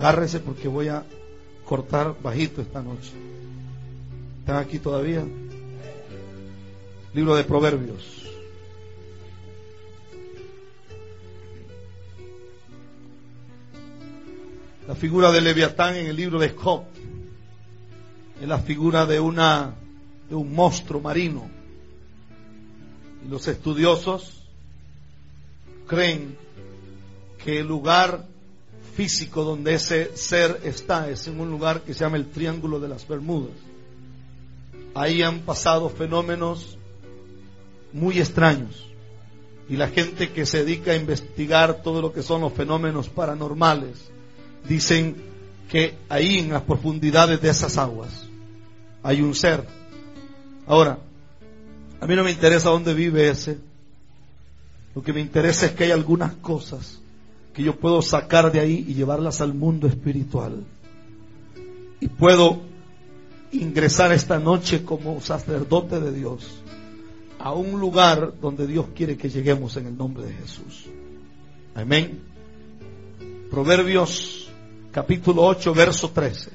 Agárrese porque voy a cortar bajito esta noche. ¿Están aquí todavía? Libro de Proverbios. La figura de Leviatán en el libro de Job es la figura de una de un monstruo marino. Y los estudiosos creen que el lugar físico donde ese ser está es en un lugar que se llama el Triángulo de las Bermudas. Ahí han pasado fenómenos muy extraños. Y la gente que se dedica a investigar todo lo que son los fenómenos paranormales, dicen que ahí en las profundidades de esas aguas hay un ser. Ahora, a mí no me interesa dónde vive ese. Lo que me interesa es que hay algunas cosas que yo puedo sacar de ahí y llevarlas al mundo espiritual. Y puedo ingresar esta noche como sacerdote de Dios a un lugar donde Dios quiere que lleguemos en el nombre de Jesús. Amén. Proverbios capítulo 8, verso 13.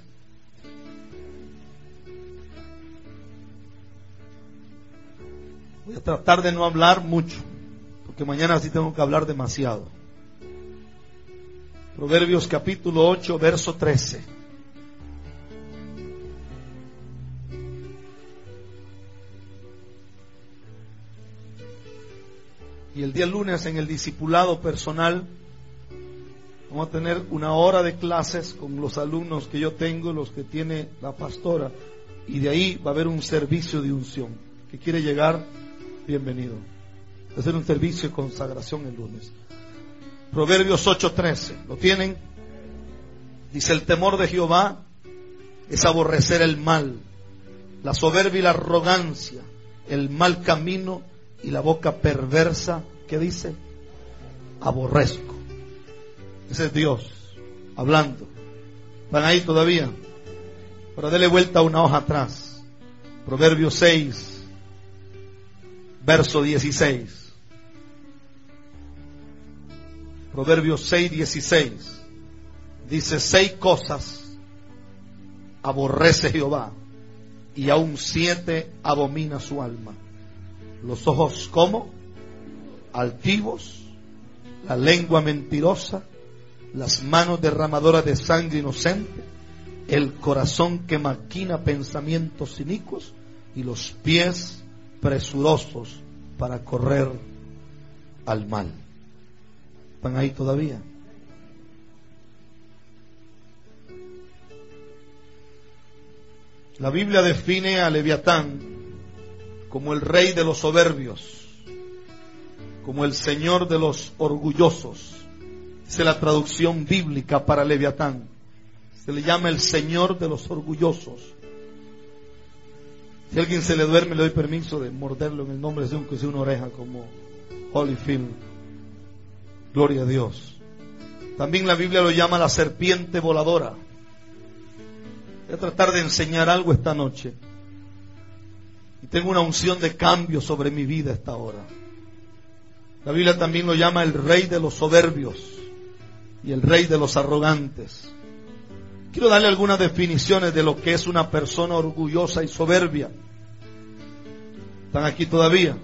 Voy a tratar de no hablar mucho, porque mañana sí tengo que hablar demasiado. Proverbios capítulo 8, verso 13. Y el día lunes en el discipulado personal Vamos a tener una hora de clases con los alumnos que yo tengo, los que tiene la pastora, y de ahí va a haber un servicio de unción. Que quiere llegar, bienvenido. Va a ser un servicio de consagración el lunes. Proverbios 8:13, ¿lo tienen? Dice, el temor de Jehová es aborrecer el mal, la soberbia y la arrogancia, el mal camino y la boca perversa, ¿qué dice? Aborrezco. Ese es Dios hablando. ¿Van ahí todavía? Pero dele vuelta una hoja atrás. Proverbios 6, verso 16. Proverbios 6, 16. Dice, seis cosas aborrece Jehová y aún siete abomina su alma. Los ojos como altivos, la lengua mentirosa, las manos derramadoras de sangre inocente, el corazón que maquina pensamientos inicuos y los pies presurosos para correr al mal. ¿Están ahí todavía? La Biblia define a Leviatán como el rey de los soberbios, como el señor de los orgullosos, es la traducción bíblica para Leviatán. Se le llama el Señor de los orgullosos. Si alguien se le duerme, le doy permiso de morderlo en el nombre de un que sea una oreja como Holyfield. Gloria a Dios. También la Biblia lo llama la serpiente voladora. Voy a tratar de enseñar algo esta noche. Y tengo una unción de cambio sobre mi vida esta hora. La Biblia también lo llama el rey de los soberbios y el rey de los arrogantes. Quiero darle algunas definiciones de lo que es una persona orgullosa y soberbia. ¿Están aquí todavía?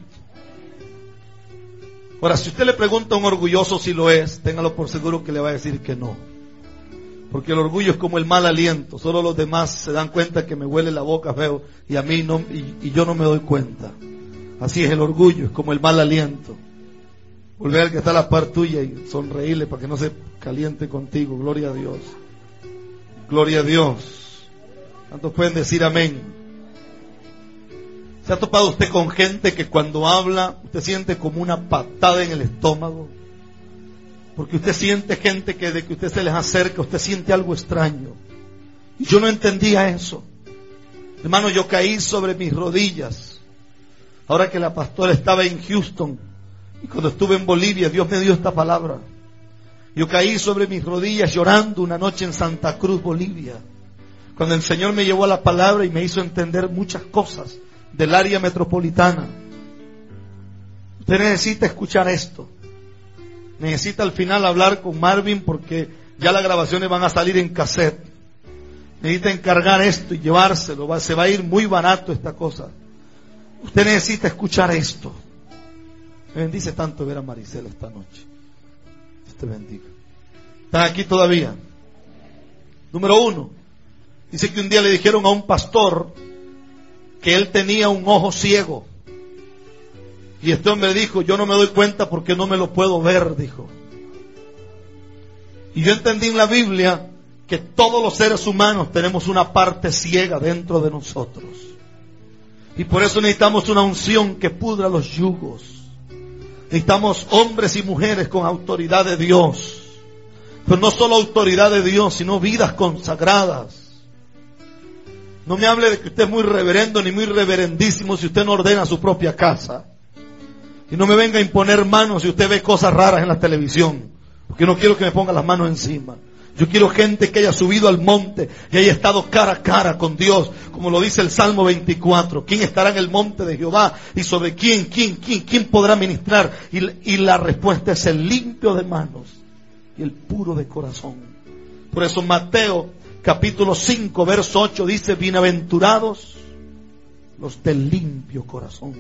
Ahora, si usted le pregunta a un orgulloso si lo es, téngalo por seguro que le va a decir que no. Porque el orgullo es como el mal aliento. Solo los demás se dan cuenta que me huele la boca feo y a mí no, y, yo no me doy cuenta. Así es el orgullo, es como el mal aliento. Volver al que está a la par tuya y sonreírle para que no se caliente contigo. Gloria a Dios. Gloria a Dios. ¿Cuántos pueden decir amén? ¿Se ha topado usted con gente que cuando habla usted siente como una patada en el estómago? Porque usted siente gente que de que usted se les acerca, usted siente algo extraño. Y yo no entendía eso. Hermano, yo caí sobre mis rodillas. Ahora que la pastora estaba en Houston, y cuando estuve en Bolivia, Dios me dio esta palabra. Yo caí sobre mis rodillas llorando una noche en Santa Cruz, Bolivia. Cuando el Señor me llevó a la palabra y me hizo entender muchas cosas del área metropolitana. Usted necesita escuchar esto. Necesita al final hablar con Marvin porque Ya las grabaciones van a salir en cassette. Necesita encargar esto y llevárselo. se va a ir muy barato esta cosa. Usted necesita escuchar esto. Me bendice tanto ver a Maricela esta noche. Dios te bendiga. ¿Están aquí todavía? Número uno. Dice que un día le dijeron a un pastor que él tenía un ojo ciego. Y este hombre dijo, yo no me doy cuenta porque no me lo puedo ver, dijo. Y yo entendí en la Biblia que todos los seres humanos tenemos una parte ciega dentro de nosotros. Y por eso necesitamos una unción que pudra los yugos. Necesitamos hombres y mujeres con autoridad de Dios. Pero no solo autoridad de Dios, sino vidas consagradas. No me hable de que usted es muy reverendo ni muy reverendísimo si usted no ordena su propia casa. Y no me venga a imponer manos si usted ve cosas raras en la televisión. Porque no quiero que me ponga las manos encima. Yo quiero gente que haya subido al monte y haya estado cara a cara con Dios, como lo dice el Salmo 24. ¿Quién estará en el monte de Jehová? ¿Y sobre quién, quién, quién, quién podrá ministrar? Y, y la respuesta es el limpio de manos y el puro de corazón. Por eso Mateo capítulo 5, verso 8 dice, bienaventurados los del limpio corazón,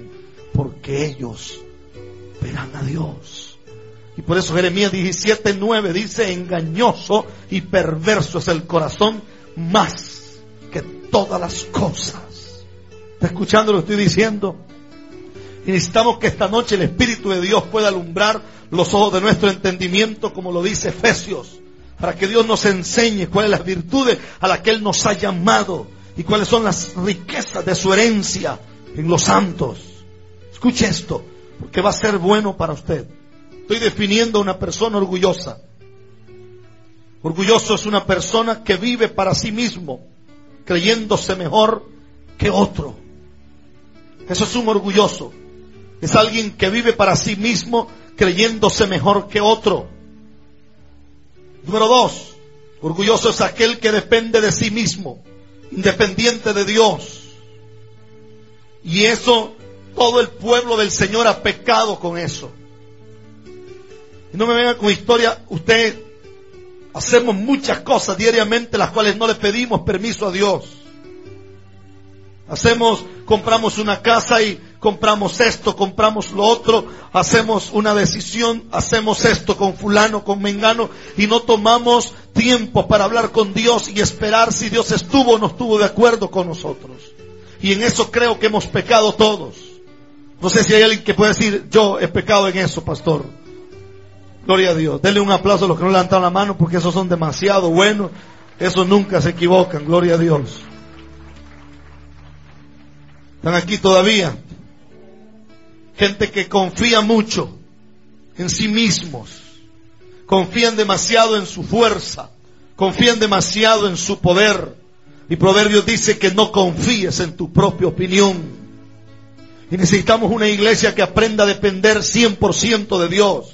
porque ellos verán a Dios. Y por eso Jeremías 17, 9 dice, engañoso y perverso es el corazón más que todas las cosas. ¿Está escuchando lo que estoy diciendo? Y necesitamos que esta noche el Espíritu de Dios pueda alumbrar los ojos de nuestro entendimiento, como lo dice Efesios, para que Dios nos enseñe cuáles son las virtudes a las que Él nos ha llamado y cuáles son las riquezas de su herencia en los santos. Escuche esto, porque va a ser bueno para usted. Estoy definiendo a una persona orgullosa. Orgulloso es una persona que vive para sí mismo, creyéndose mejor que otro. Eso es un orgulloso. Es alguien que vive para sí mismo, creyéndose mejor que otro. Número dos, orgulloso es aquel que depende de sí mismo, independiente de Dios. Y eso, todo el pueblo del Señor ha pecado con eso. Y no me venga con historia, usted hacemos muchas cosas diariamente las cuales no le pedimos permiso a Dios. Hacemos, compramos una casa y compramos esto, compramos lo otro, hacemos una decisión, hacemos esto con fulano, con mengano y no tomamos tiempo para hablar con Dios y esperar si Dios estuvo o no estuvo de acuerdo con nosotros. Y en eso creo que hemos pecado todos. No sé si hay alguien que pueda decir, yo he pecado en eso, pastor. Gloria a Dios. Denle un aplauso a los que no levantaron la mano porque esos son demasiado buenos. Esos nunca se equivocan. Gloria a Dios. Están aquí todavía. Gente que confía mucho en sí mismos. Confían demasiado en su fuerza. Confían demasiado en su poder. Y Proverbios dice que no confíes en tu propia opinión. Y necesitamos una iglesia que aprenda a depender 100% de Dios.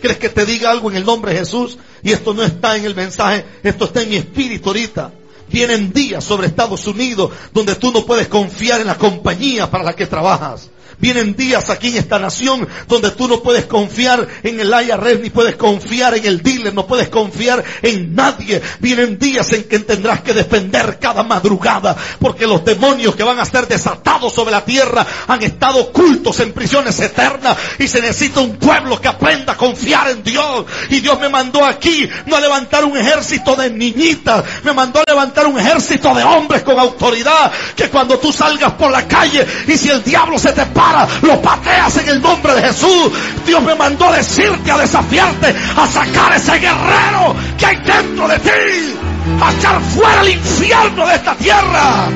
¿Crees que te diga algo en el nombre de Jesús? Y esto no está en el mensaje, esto está en mi espíritu ahorita. Vienen días sobre Estados Unidos donde tú no puedes confiar en la compañía para la que trabajas. Vienen días aquí en esta nación donde tú no puedes confiar en el IRS, ni puedes confiar en el dealer, no puedes confiar en nadie. Vienen días en que tendrás que defender cada madrugada porque los demonios que van a ser desatados sobre la tierra han estado ocultos en prisiones eternas y se necesita un pueblo que aprenda a confiar en Dios. Y Dios me mandó aquí no a levantar un ejército de niñitas, me mandó a levantar un ejército de hombres con autoridad que cuando tú salgas por la calle y si el diablo se te para lo pateas en el nombre de Jesús. Dios me mandó a decirte, a desafiarte, a sacar ese guerrero que hay dentro de ti, a echar fuera el infierno de esta tierra.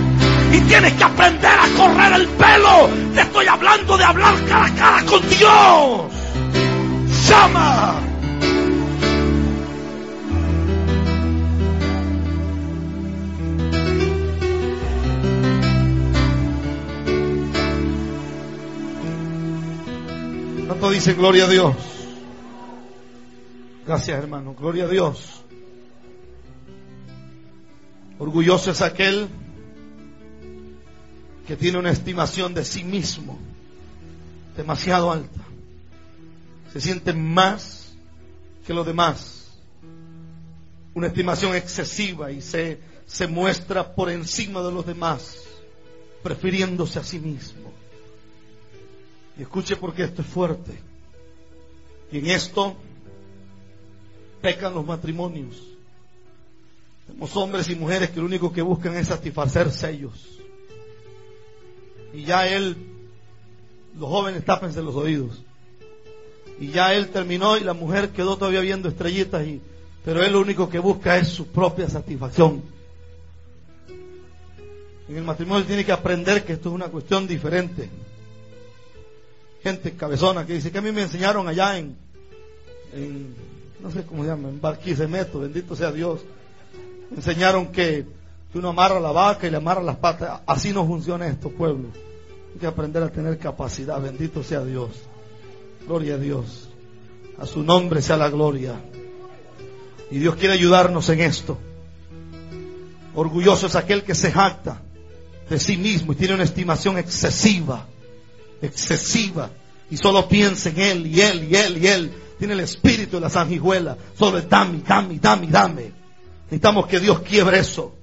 Y tienes que aprender a correr el pelo. Te estoy hablando de hablar cara a cara con Dios. Llama. Dice gloria a Dios? Gracias hermano, gloria a Dios. Orgulloso es aquel que tiene una estimación de sí mismo demasiado alta. Se siente más que los demás. una estimación excesiva y se, se muestra por encima de los demás, prefiriéndose a sí mismo. Escuche porque esto es fuerte. Y en esto pecan los matrimonios. Tenemos hombres y mujeres que lo único que buscan es satisfacerse ellos. Y ya él, los jóvenes tápense los oídos. Y ya él terminó y la mujer quedó todavía viendo estrellitas y, pero él lo único que busca es su propia satisfacción. En el matrimonio tiene que aprender que esto es una cuestión diferente. Gente cabezona que dice que a mí me enseñaron allá en, no sé cómo se llama, en Barquisimeto, bendito sea Dios. enseñaron que, que uno amarra la vaca y le amarra las patas. Así no funciona esto, pueblo. Hay que aprender a tener capacidad, bendito sea Dios. Gloria a Dios. A su nombre sea la gloria. Y Dios quiere ayudarnos en esto. Orgulloso es aquel que se jacta de sí mismo y tiene una estimación excesiva, excesiva. Y solo piensa en él y él y él y él. Tiene el espíritu de la sanguijuela. Solo es dame, dame, dame, dame. Necesitamos que Dios quiebre eso.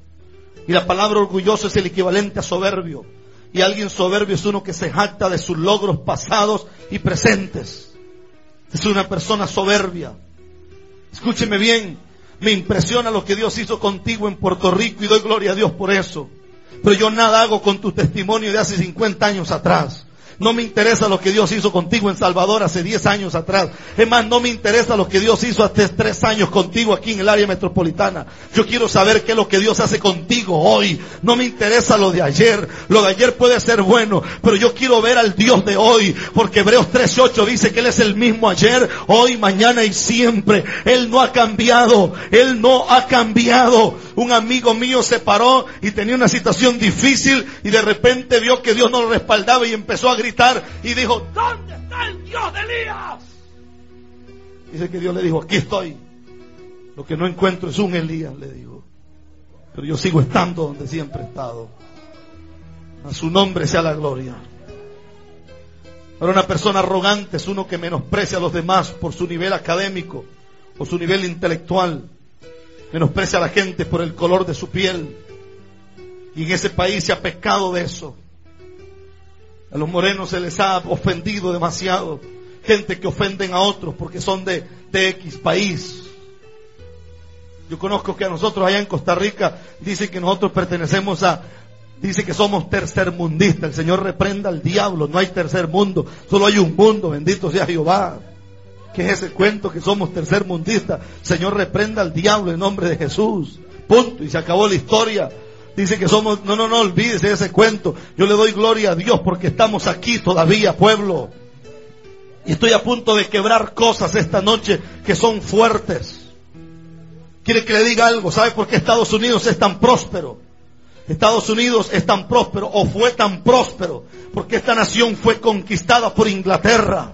Y la palabra orgulloso es el equivalente a soberbio. Y alguien soberbio es uno que se jacta de sus logros pasados y presentes. Es una persona soberbia. Escúcheme bien, me impresiona lo que Dios hizo contigo en Puerto Rico y doy gloria a Dios por eso. Pero yo nada hago con tu testimonio de hace 50 años atrás. No me interesa lo que Dios hizo contigo en Salvador hace 10 años atrás. Es más, no me interesa lo que Dios hizo hace 3 años contigo aquí en el área metropolitana. Yo quiero saber qué es lo que Dios hace contigo hoy. No me interesa lo de ayer. Lo de ayer puede ser bueno, pero yo quiero ver al Dios de hoy. Porque Hebreos 13:8 dice que Él es el mismo ayer, hoy, mañana y siempre. Él no ha cambiado. Él no ha cambiado. Un amigo mío se paró y tenía una situación difícil y de repente vio que Dios no lo respaldaba y empezó a gritar y dijo, ¿dónde está el Dios de Elías? Dice que Dios le dijo, aquí estoy. Lo que no encuentro es un Elías, le dijo. Pero yo sigo estando donde siempre he estado. A su nombre sea la gloria. Ahora una persona arrogante es uno que menosprecia a los demás por su nivel académico o su nivel intelectual. Menosprecia a la gente por el color de su piel. Y en ese país se ha pecado de eso. A los morenos se les ha ofendido demasiado. Gente que ofenden a otros porque son de, de X país. Yo conozco que a nosotros allá en Costa Rica dicen que nosotros pertenecemos a, dice que somos tercermundistas. El Señor reprenda al diablo. No hay tercer mundo, solo hay un mundo. Bendito sea Jehová. ¿Qué es ese cuento que somos tercermundistas? Señor reprenda al diablo en nombre de Jesús. Punto. Y se acabó la historia. Dice que somos, no, no, no olvídese ese cuento. Yo le doy gloria a Dios porque estamos aquí todavía, pueblo. Y estoy a punto de quebrar cosas esta noche que son fuertes. Quiere que le diga algo. ¿Sabe por qué Estados Unidos es tan próspero? Estados Unidos es tan próspero o fue tan próspero porque esta nación fue conquistada por Inglaterra.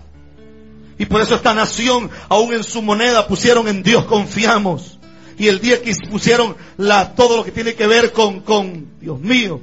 Y por eso esta nación, aún en su moneda, pusieron en Dios confiamos y el día que pusieron la, todo lo que tiene que ver con, con, Dios mío.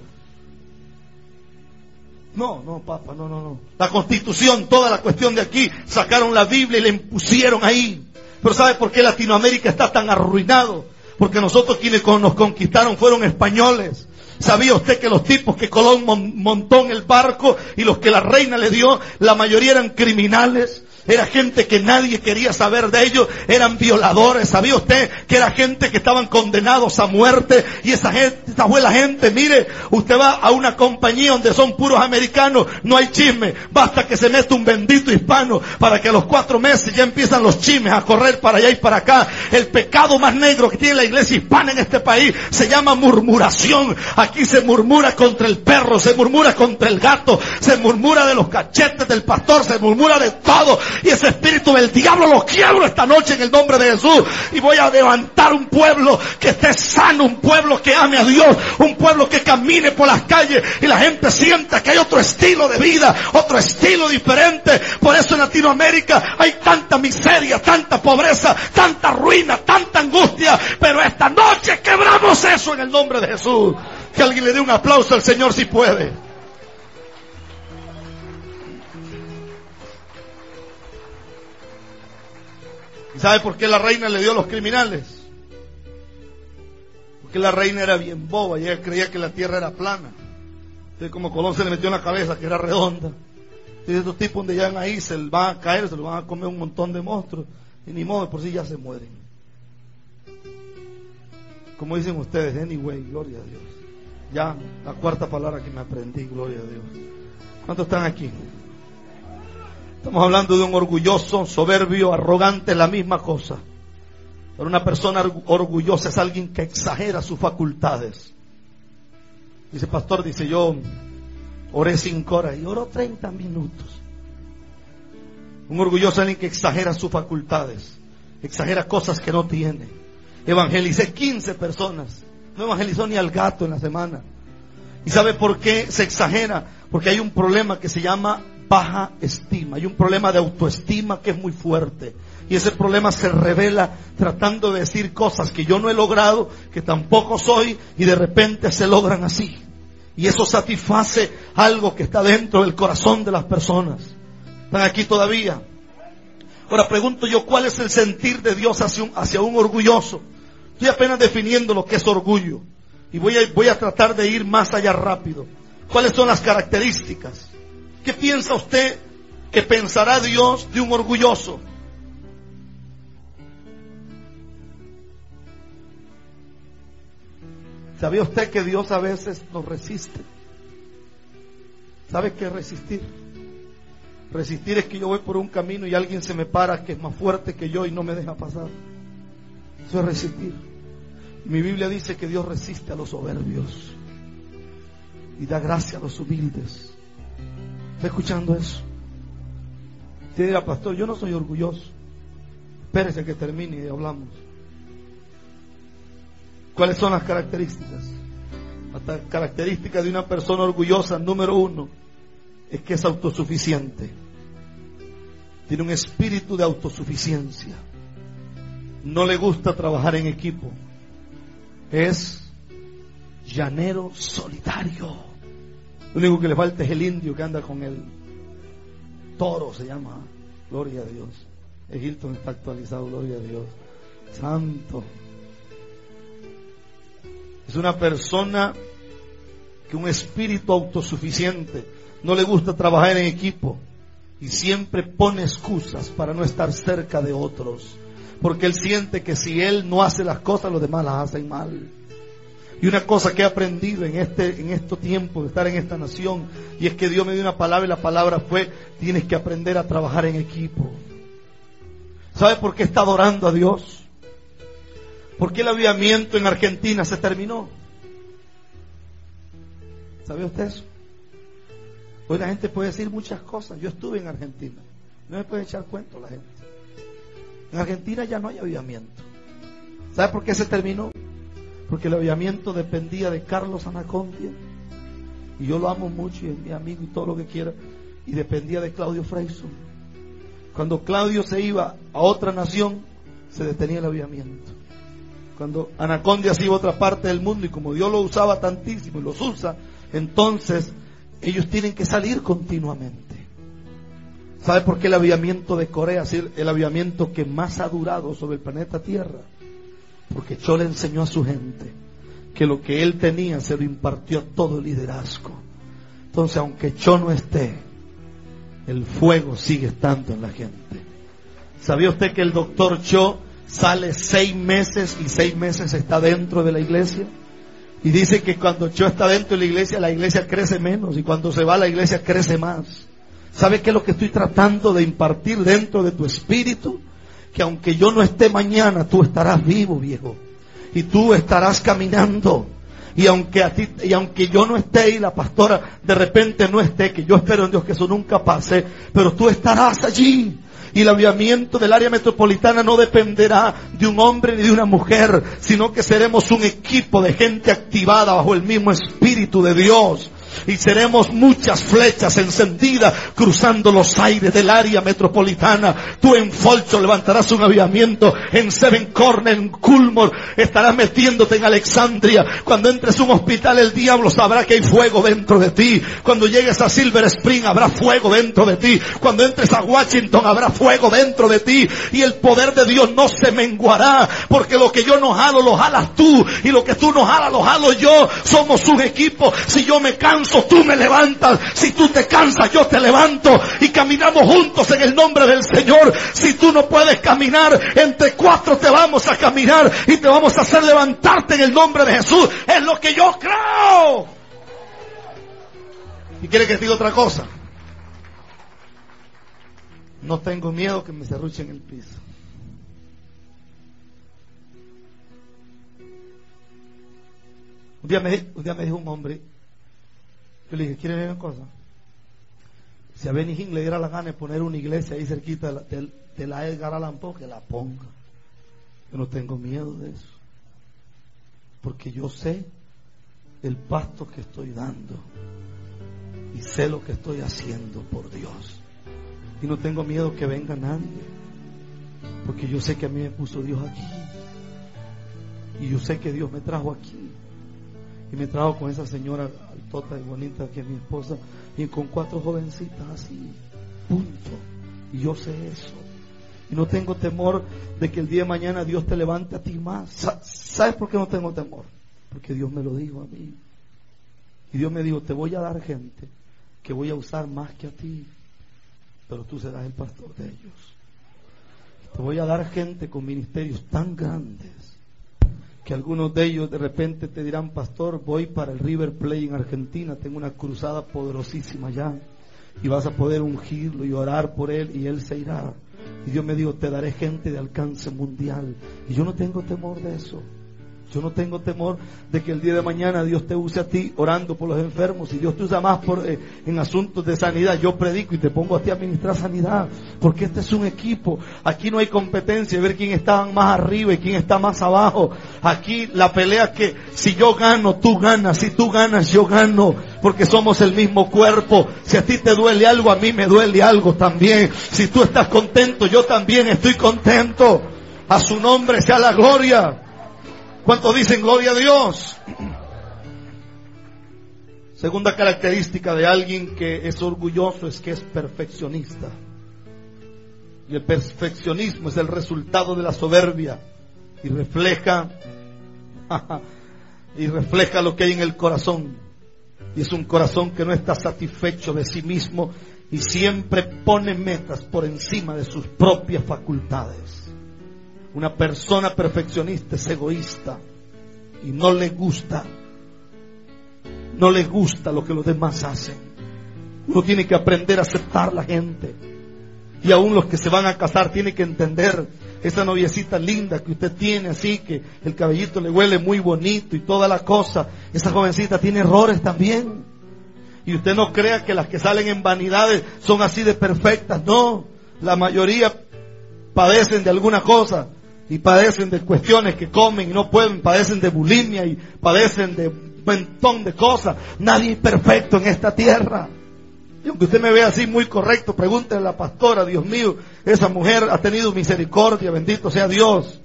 No, no, papá, no, no, no. La constitución, toda la cuestión de aquí, sacaron la Biblia y la impusieron ahí. Pero ¿sabe por qué Latinoamérica está tan arruinado? Porque nosotros quienes nos conquistaron fueron españoles. ¿Sabía usted que los tipos que Colón montó en el barco y los que la reina le dio, la mayoría eran criminales? Era gente que nadie quería saber de ellos. Eran violadores. ¿Sabía usted que era gente que estaban condenados a muerte? Y esa gente, esa fue la gente. Mire, usted va a una compañía donde son puros americanos. No hay chisme. Basta que se meta un bendito hispano para que a los cuatro meses ya empiezan los chismes a correr para allá y para acá. El pecado más negro que tiene la iglesia hispana en este país se llama murmuración. Aquí se murmura contra el perro, se murmura contra el gato, se murmura de los cachetes del pastor, se murmura de todo. Y ese espíritu del diablo lo quiebro esta noche en el nombre de Jesús. Y voy a levantar un pueblo que esté sano, un pueblo que ame a Dios, un pueblo que camine por las calles y la gente sienta que hay otro estilo de vida, otro estilo diferente. Por eso en Latinoamérica hay tanta miseria, tanta pobreza, tanta ruina, tanta angustia. Pero esta noche quebramos eso en el nombre de Jesús. Que alguien le dé un aplauso al Señor si puede. ¿Sabe por qué la reina le dio a los criminales? Porque la reina era bien boba y ella creía que la tierra era plana. Entonces como Colón se le metió en la cabeza que era redonda. Entonces estos tipos donde llegan ahí se les van a caer, se les van a comer un montón de monstruos. Y ni modo, por si ya se mueren. Como dicen ustedes, anyway, gloria a Dios. Ya, la cuarta palabra que me aprendí, gloria a Dios. ¿Cuántos están aquí? Estamos hablando de un orgulloso, soberbio, arrogante, la misma cosa. Pero una persona orgullosa es alguien que exagera sus facultades. Dice, pastor, dice yo, oré cinco horas y oro 30 minutos. Un orgulloso es alguien que exagera sus facultades, exagera cosas que no tiene. Evangelicé 15 personas, no evangelizó ni al gato en la semana. ¿Y sabe por qué se exagera? Porque hay un problema que se llama baja estima, hay un problema de autoestima que es muy fuerte. Y ese problema se revela tratando de decir cosas que yo no he logrado, que tampoco soy, y de repente se logran así. Y eso satisface algo que está dentro del corazón de las personas. ¿Están aquí todavía? Ahora pregunto yo, ¿cuál es el sentir de Dios hacia un, hacia un orgulloso? Estoy apenas definiendo lo que es orgullo. Y voy a, voy a tratar de ir más allá rápido. ¿Cuáles son las características? ¿Qué piensa usted que pensará Dios de un orgulloso? ¿Sabía usted que Dios a veces nos resiste? ¿Sabe qué es resistir? Resistir es que yo voy por un camino y alguien se me para que es más fuerte que yo y no me deja pasar. Eso es resistir. Mi Biblia dice que Dios resiste a los soberbios y da gracia a los humildes. ¿Está escuchando eso? Usted dirá, pastor, yo no soy orgulloso. Espérese que termine y hablamos. ¿Cuáles son las características? La característica de una persona orgullosa, número uno, es que es autosuficiente. Tiene un espíritu de autosuficiencia. No le gusta trabajar en equipo. Es llanero solitario. Lo único que le falta es el indio que anda con el toro, se llama. Gloria a Dios. Egipto está actualizado, gloria a Dios. Santo. Es una persona que un espíritu autosuficiente. No le gusta trabajar en equipo. Y siempre pone excusas para no estar cerca de otros. Porque él siente que si él no hace las cosas, los demás las hacen mal. Y una cosa que he aprendido en este, en estos tiempos de estar en esta nación, y es que Dios me dio una palabra y la palabra fue, tienes que aprender a trabajar en equipo. ¿Sabe por qué está adorando a Dios? ¿Por qué el avivamiento en Argentina se terminó? ¿Sabe usted eso? Hoy la gente puede decir muchas cosas. Yo estuve en Argentina. No me puede echar cuento la gente. En Argentina ya no hay avivamiento. ¿Sabe por qué se terminó? Porque el avivamiento dependía de Carlos Anacondia, y yo lo amo mucho y es mi amigo y todo lo que quiera, y dependía de Claudio Freyson. Cuando Claudio se iba a otra nación, se detenía el avivamiento. Cuando Anacondia se iba a otra parte del mundo y como Dios lo usaba tantísimo y los usa, entonces ellos tienen que salir continuamente. ¿Sabe por qué el avivamiento de Corea es el avivamiento que más ha durado sobre el planeta Tierra? Porque Cho le enseñó a su gente que lo que él tenía se lo impartió a todo el liderazgo. Entonces, aunque Cho no esté, el fuego sigue estando en la gente. ¿Sabía usted que el doctor Cho sale seis meses y seis meses está dentro de la iglesia? Y dice que cuando Cho está dentro de la iglesia, la iglesia crece menos y cuando se va la iglesia crece más. ¿Sabe qué es lo que estoy tratando de impartir dentro de tu espíritu? Que aunque yo no esté mañana, tú estarás vivo, viejo. Y tú estarás caminando. Y aunque a ti, y aunque yo no esté y la pastora de repente no esté, que yo espero en Dios que eso nunca pase, pero tú estarás allí. Y el aviamiento del área metropolitana no dependerá de un hombre ni de una mujer, sino que seremos un equipo de gente activada bajo el mismo espíritu de Dios y seremos muchas flechas encendidas cruzando los aires del área metropolitana. Tú en Folcho levantarás un avivamiento, en Seven Corner, en Culmore, estarás metiéndote en Alexandria. Cuando entres a un hospital el diablo sabrá que hay fuego dentro de ti. Cuando llegues a Silver Spring habrá fuego dentro de ti. Cuando entres a Washington habrá fuego dentro de ti. Y el poder de Dios no se menguará. Porque lo que yo no jalo lo jalas tú. Y lo que tú no jalas lo jalo yo. Somos un equipo. Si yo me canso, tú me levantas. Si tú te cansas, yo te levanto. Y caminamos juntos en el nombre del Señor. Si tú no puedes caminar, entre cuatro te vamos a caminar. Y te vamos a hacer levantarte en el nombre de Jesús. Es lo que yo creo. ¿Y quiere que te diga otra cosa? No tengo miedo que me cerruchen el piso. Un un día me dijo un hombre, yo le dije, ¿quiere ver una cosa? Si a Benny Hinn le diera la gana de poner una iglesia ahí cerquita de la, de, de la Edgar Allan Poe, que la ponga. Yo no tengo miedo de eso. Porque yo sé el pasto que estoy dando. Y sé lo que estoy haciendo por Dios. Y no tengo miedo que venga nadie. Porque yo sé que a mí me puso Dios aquí. Y yo sé que Dios me trajo aquí. Y me trajo con esa señora altota y bonita que es mi esposa. Y con cuatro jovencitas así. Punto. Y yo sé eso. Y no tengo temor de que el día de mañana Dios te levante a ti más. ¿Sabes por qué no tengo temor? Porque Dios me lo dijo a mí. Y Dios me dijo, te voy a dar gente que voy a usar más que a ti, pero tú serás el pastor de ellos. Te voy a dar gente con ministerios tan grandes que algunos de ellos de repente te dirán, pastor, voy para el River Plate en Argentina, tengo una cruzada poderosísima allá, y vas a poder ungirlo y orar por él, y él se irá. Y Dios me dijo, te daré gente de alcance mundial. Y yo no tengo temor de eso. Yo no tengo temor de que el día de mañana Dios te use a ti orando por los enfermos. Si Dios te usa más por, eh, en asuntos de sanidad, yo predico y te pongo a ti a administrar sanidad. Porque este es un equipo. Aquí no hay competencia de ver quién está más arriba y quién está más abajo. Aquí la pelea es que si yo gano, tú ganas. Si tú ganas, yo gano. Porque somos el mismo cuerpo. Si a ti te duele algo, a mí me duele algo también. Si tú estás contento, yo también estoy contento. A su nombre sea la gloria. ¿Cuántos dicen gloria a Dios? Segunda característica de alguien que es orgulloso es que es perfeccionista. Y el perfeccionismo es el resultado de la soberbia y refleja y refleja lo que hay en el corazón. Y es un corazón que no está satisfecho de sí mismo y siempre pone metas por encima de sus propias facultades. Una persona perfeccionista es egoísta y no le gusta, no le gusta lo que los demás hacen. Uno tiene que aprender a aceptar la gente. Y aún los que se van a casar tienen que entender esa noviecita linda que usted tiene así, que el cabellito le huele muy bonito y toda la cosa. Esa jovencita tiene errores también. Y usted no crea que las que salen en vanidades son así de perfectas. No, la mayoría padecen de alguna cosa y padecen de cuestiones que comen y no pueden, padecen de bulimia y padecen de un montón de cosas. Nadie es perfecto en esta tierra. Y aunque usted me vea así muy correcto, pregúntele a la pastora, Dios mío, esa mujer ha tenido misericordia, bendito sea Dios.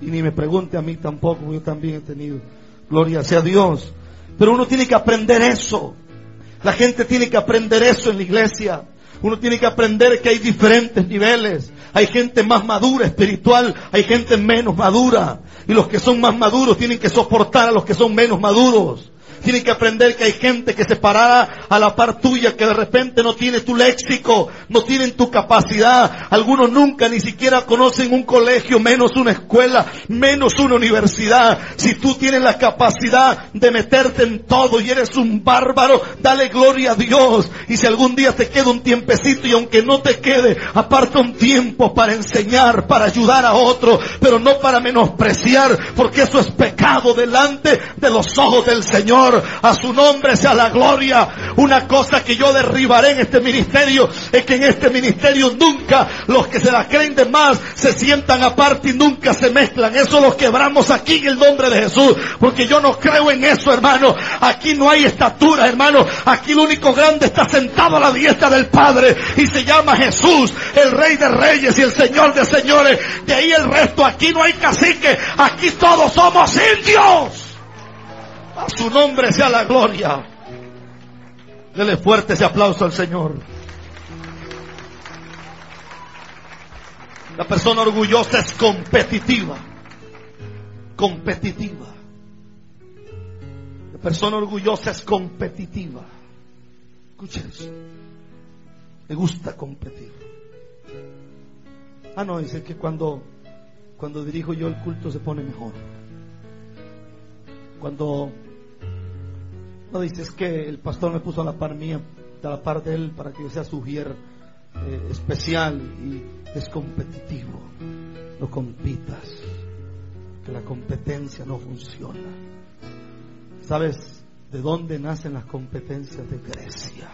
Y ni me pregunte a mí tampoco, yo también he tenido. Gloria sea Dios. Pero uno tiene que aprender eso. La gente tiene que aprender eso en la iglesia. Uno tiene que aprender que hay diferentes niveles. Hay gente más madura espiritual, hay gente menos madura. Y los que son más maduros tienen que soportar a los que son menos maduros. Tienen que aprender que hay gente que se parará a la par tuya, que de repente no tiene tu léxico, no tienen tu capacidad. Algunos nunca ni siquiera conocen un colegio, menos una escuela, menos una universidad. Si tú tienes la capacidad de meterte en todo y eres un bárbaro, dale gloria a Dios. Y si algún día te queda un tiempecito y aunque no te quede, aparta un tiempo para enseñar, para ayudar a otro, pero no para menospreciar, porque eso es pecado delante de los ojos del Señor. A su nombre sea la gloria. Una cosa que yo derribaré en este ministerio es que en este ministerio nunca los que se la creen de más se sientan aparte y nunca se mezclan. Eso lo quebramos aquí en el nombre de Jesús. Porque yo no creo en eso, hermano. Aquí no hay estatura, hermano. Aquí lo único grande está sentado a la diestra del Padre y se llama Jesús, el Rey de Reyes y el Señor de Señores. De ahí el resto. Aquí no hay cacique. Aquí todos somos indios. A su nombre sea la gloria. Dele fuerte ese aplauso al Señor. La persona orgullosa es competitiva. Competitiva. La persona orgullosa es competitiva. Escuchen eso. Le gusta competir. Ah, no, dice que cuando, cuando dirijo yo el culto se pone mejor. Cuando no dices que el pastor me puso a la par mía, a la par de él, para que yo sea su eh, especial y es competitivo. No compitas, que la competencia no funciona. ¿Sabes de dónde nacen las competencias de Grecia?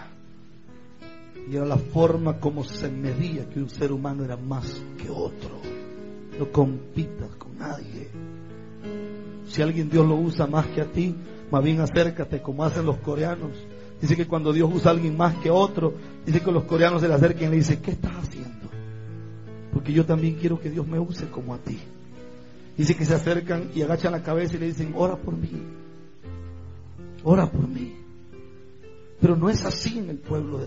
Y era la forma como se medía que un ser humano era más que otro. No compitas con nadie. Si alguien Dios lo usa más que a ti, más bien acércate como hacen los coreanos. Dice que cuando Dios usa a alguien más que otro, dice que los coreanos se le acerquen y le dicen, ¿qué estás haciendo? Porque yo también quiero que Dios me use como a ti. Dice que se acercan y agachan la cabeza y le dicen, ora por mí. Ora por mí. Pero no es así en el pueblo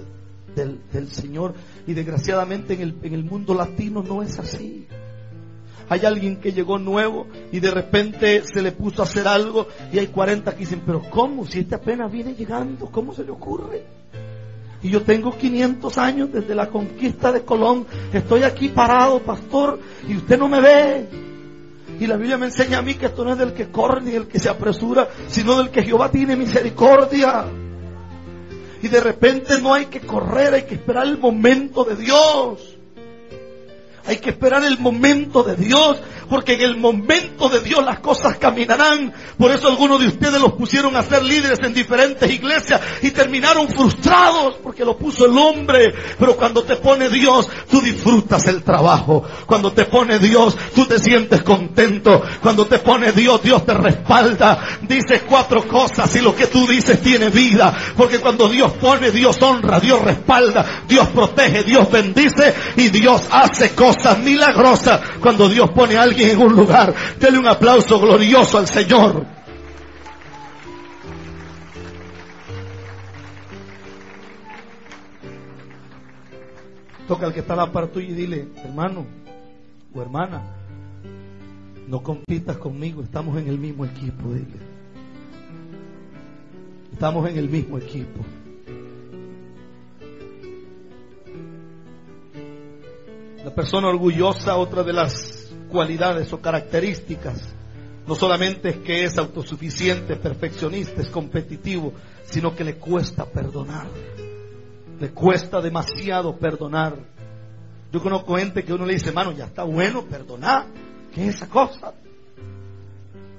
del, del, Señor. Y desgraciadamente en el, en el mundo latino no es así. Hay alguien que llegó nuevo y de repente se le puso a hacer algo y hay 40 que dicen, pero ¿cómo? Si este apenas viene llegando, ¿cómo se le ocurre? Y yo tengo 500 años desde la conquista de Colón. Estoy aquí parado, pastor, y usted no me ve. Y la Biblia me enseña a mí que esto no es del que corre ni del que se apresura, sino del que Jehová tiene misericordia. Y de repente no hay que correr, hay que esperar el momento de Dios. Hay que esperar el momento de Dios, porque en el momento de Dios las cosas caminarán. Por eso algunos de ustedes los pusieron a ser líderes en diferentes iglesias y terminaron frustrados porque lo puso el hombre. Pero cuando te pone Dios, tú disfrutas el trabajo. Cuando te pone Dios, tú te sientes contento. Cuando te pone Dios, Dios te respalda. Dices cuatro cosas y lo que tú dices tiene vida. Porque cuando Dios pone, Dios honra, Dios respalda, Dios protege, Dios bendice y Dios hace cosas milagrosas cuando Dios pone a alguien en un lugar. Dele un aplauso glorioso al Señor. Toca al que está a la par tuya y dile, hermano o hermana, no compitas conmigo, estamos en el mismo equipo, dile. Estamos en el mismo equipo. La persona orgullosa, otra de las cualidades o características, no solamente es que es autosuficiente, perfeccionista, es competitivo, sino que le cuesta perdonar. Le cuesta demasiado perdonar. Yo conozco gente que uno le dice, hermano, ya está bueno perdonar. ¿Qué es esa cosa?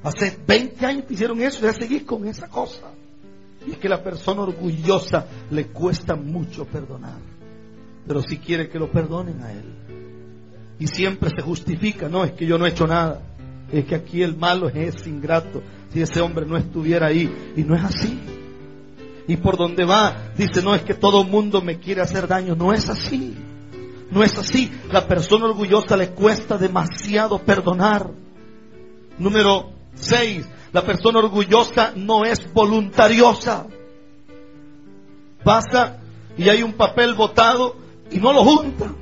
Hace 20 años te hicieron eso ya seguís con esa cosa. Y es que la persona orgullosa le cuesta mucho perdonar. Pero si quiere que lo perdonen a él y siempre se justifica, no, es que yo no he hecho nada, es que aquí el malo es ingrato, si ese hombre no estuviera ahí, y no es así. Y por donde va, dice, no, es que todo el mundo me quiere hacer daño, no es así. No es así. La persona orgullosa le cuesta demasiado perdonar. Número 6. La persona orgullosa no es voluntariosa. Pasa y hay un papel botado y no lo junta.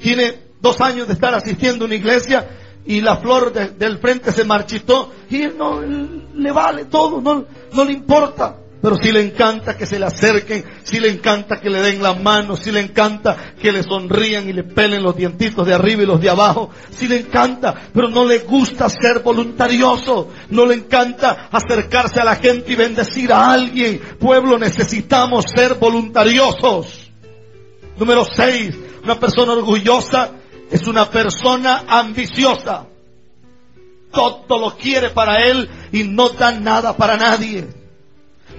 Tiene dos años de estar asistiendo a una iglesia y la flor del frente se marchitó y él no le vale todo, no, le importa. Pero si le encanta que se le acerquen, si le encanta que le den la mano, si le encanta que le sonrían y le pelen los dientitos de arriba y los de abajo, si le encanta, pero no le gusta ser voluntarioso, no le encanta acercarse a la gente y bendecir a alguien. Pueblo, necesitamos ser voluntariosos. Número seis, una persona orgullosa es una persona ambiciosa. Todo lo quiere para él y no da nada para nadie.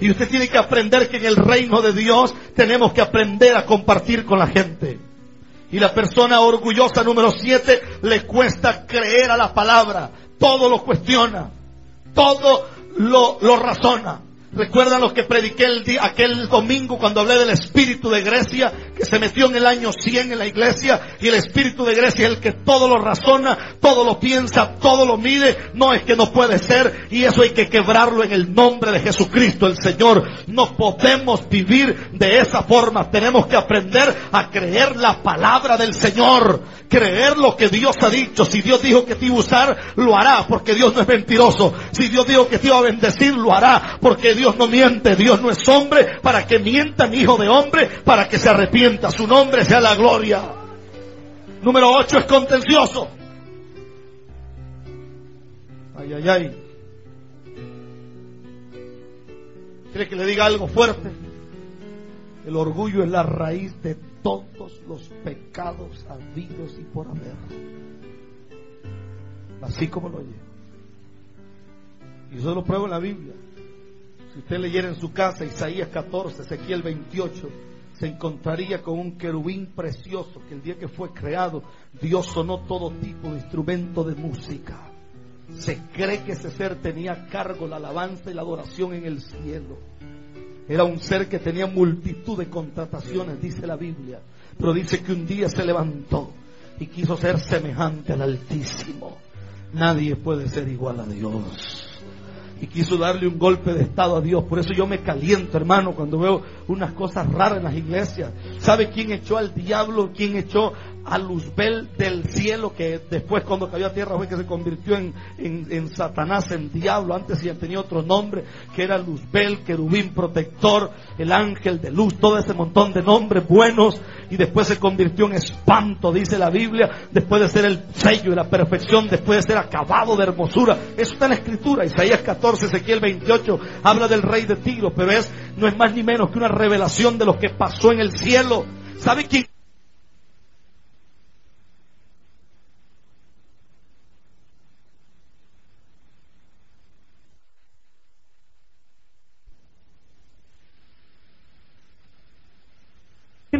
Y usted tiene que aprender que en el reino de Dios tenemos que aprender a compartir con la gente. Y la persona orgullosa número siete le cuesta creer a la palabra. Todo lo cuestiona. Todo lo, razona. ¿Recuerdan lo que prediqué el día, aquel domingo cuando hablé del espíritu de Grecia que se metió en el año 100 en la iglesia y el espíritu de Grecia es el que todo lo razona, todo lo piensa, todo lo mide? No es que no puede ser y eso hay que quebrarlo en el nombre de Jesucristo el Señor. No podemos vivir de esa forma. Tenemos que aprender a creer la palabra del Señor, creer lo que Dios ha dicho. Si Dios dijo que te iba a usar, lo hará porque Dios no es mentiroso. Si Dios dijo que te iba a bendecir, lo hará porque Dios Dios no miente, Dios no es hombre para que mienta mi hijo de hombre, para que se arrepienta. Su nombre sea la gloria. Número 8 es contencioso. Ay, ay, ay. ¿Quiere que le diga algo fuerte? El orgullo es la raíz de todos los pecados habidos y por haber. Así como lo oye. Y eso lo pruebo en la Biblia. Si usted leyera en su casa Isaías 14, Ezequiel 28, se encontraría con un querubín precioso que el día que fue creado, Dios sonó todo tipo de instrumento de música. Se cree que ese ser tenía cargo la alabanza y la adoración en el cielo. Era un ser que tenía multitud de contrataciones, dice la Biblia. Pero dice que un día se levantó y quiso ser semejante al Altísimo. Nadie puede ser igual a Dios y quiso darle un golpe de estado a Dios. Por eso yo me caliento, hermano, cuando veo unas cosas raras en las iglesias. ¿Sabe quién echó al diablo? ¿Quién echó a Luzbel del cielo? Que después cuando cayó a tierra fue que se convirtió en, en, Satanás, en diablo. Antes ya tenía otro nombre, que era Luzbel, querubín protector, el ángel de luz, todo ese montón de nombres buenos. Y después se convirtió en espanto, dice la Biblia, después de ser el sello y la perfección, después de ser acabado de hermosura. Eso está en la escritura, Isaías 14. Ezequiel 28 habla del rey de Tiro, pero es, no es más ni menos que una revelación de lo que pasó en el cielo. ¿Sabe quién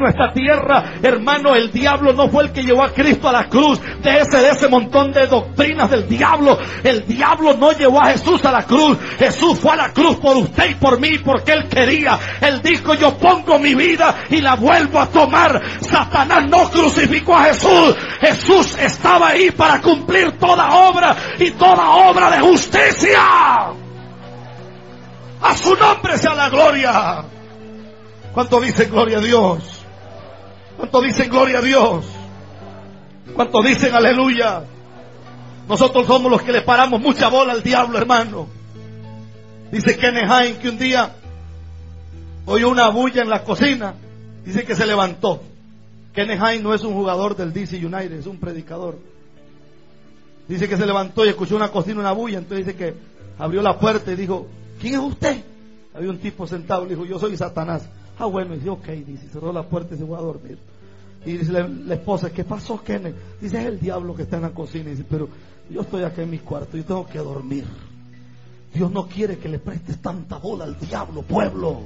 nuestra tierra, hermano, el diablo no fue el que llevó a Cristo a la cruz. De ese, de ese montón de doctrinas del diablo, el diablo no llevó a Jesús a la cruz. Jesús fue a la cruz por usted y por mí, porque él quería. Él dijo, yo pongo mi vida y la vuelvo a tomar. Satanás no crucificó a Jesús. Jesús estaba ahí para cumplir toda obra y toda obra de justicia. A su nombre sea la gloria. ¿Cuánto dice gloria a Dios? ¿Cuánto dicen gloria a Dios? ¿Cuánto dicen aleluya? Nosotros somos los que le paramos mucha bola al diablo, hermano. Dice Kenneth Hine que un día oyó una bulla en la cocina. Dice que se levantó. Kenneth Hine no es un jugador del DC United, es un predicador. Dice que se levantó y escuchó una cocina, una bulla. Entonces dice que abrió la puerta y dijo, ¿quién es usted? Había un tipo sentado y dijo, yo soy Satanás. Ah, bueno, y dice, ok, dice, cerró la puerta y se fue a dormir. Y dice la, esposa, ¿qué pasó, Kenneth? Dice, es el diablo que está en la cocina. Y dice, pero yo estoy acá en mi cuarto, yo tengo que dormir. Dios no quiere que le prestes tanta bola al diablo, pueblo.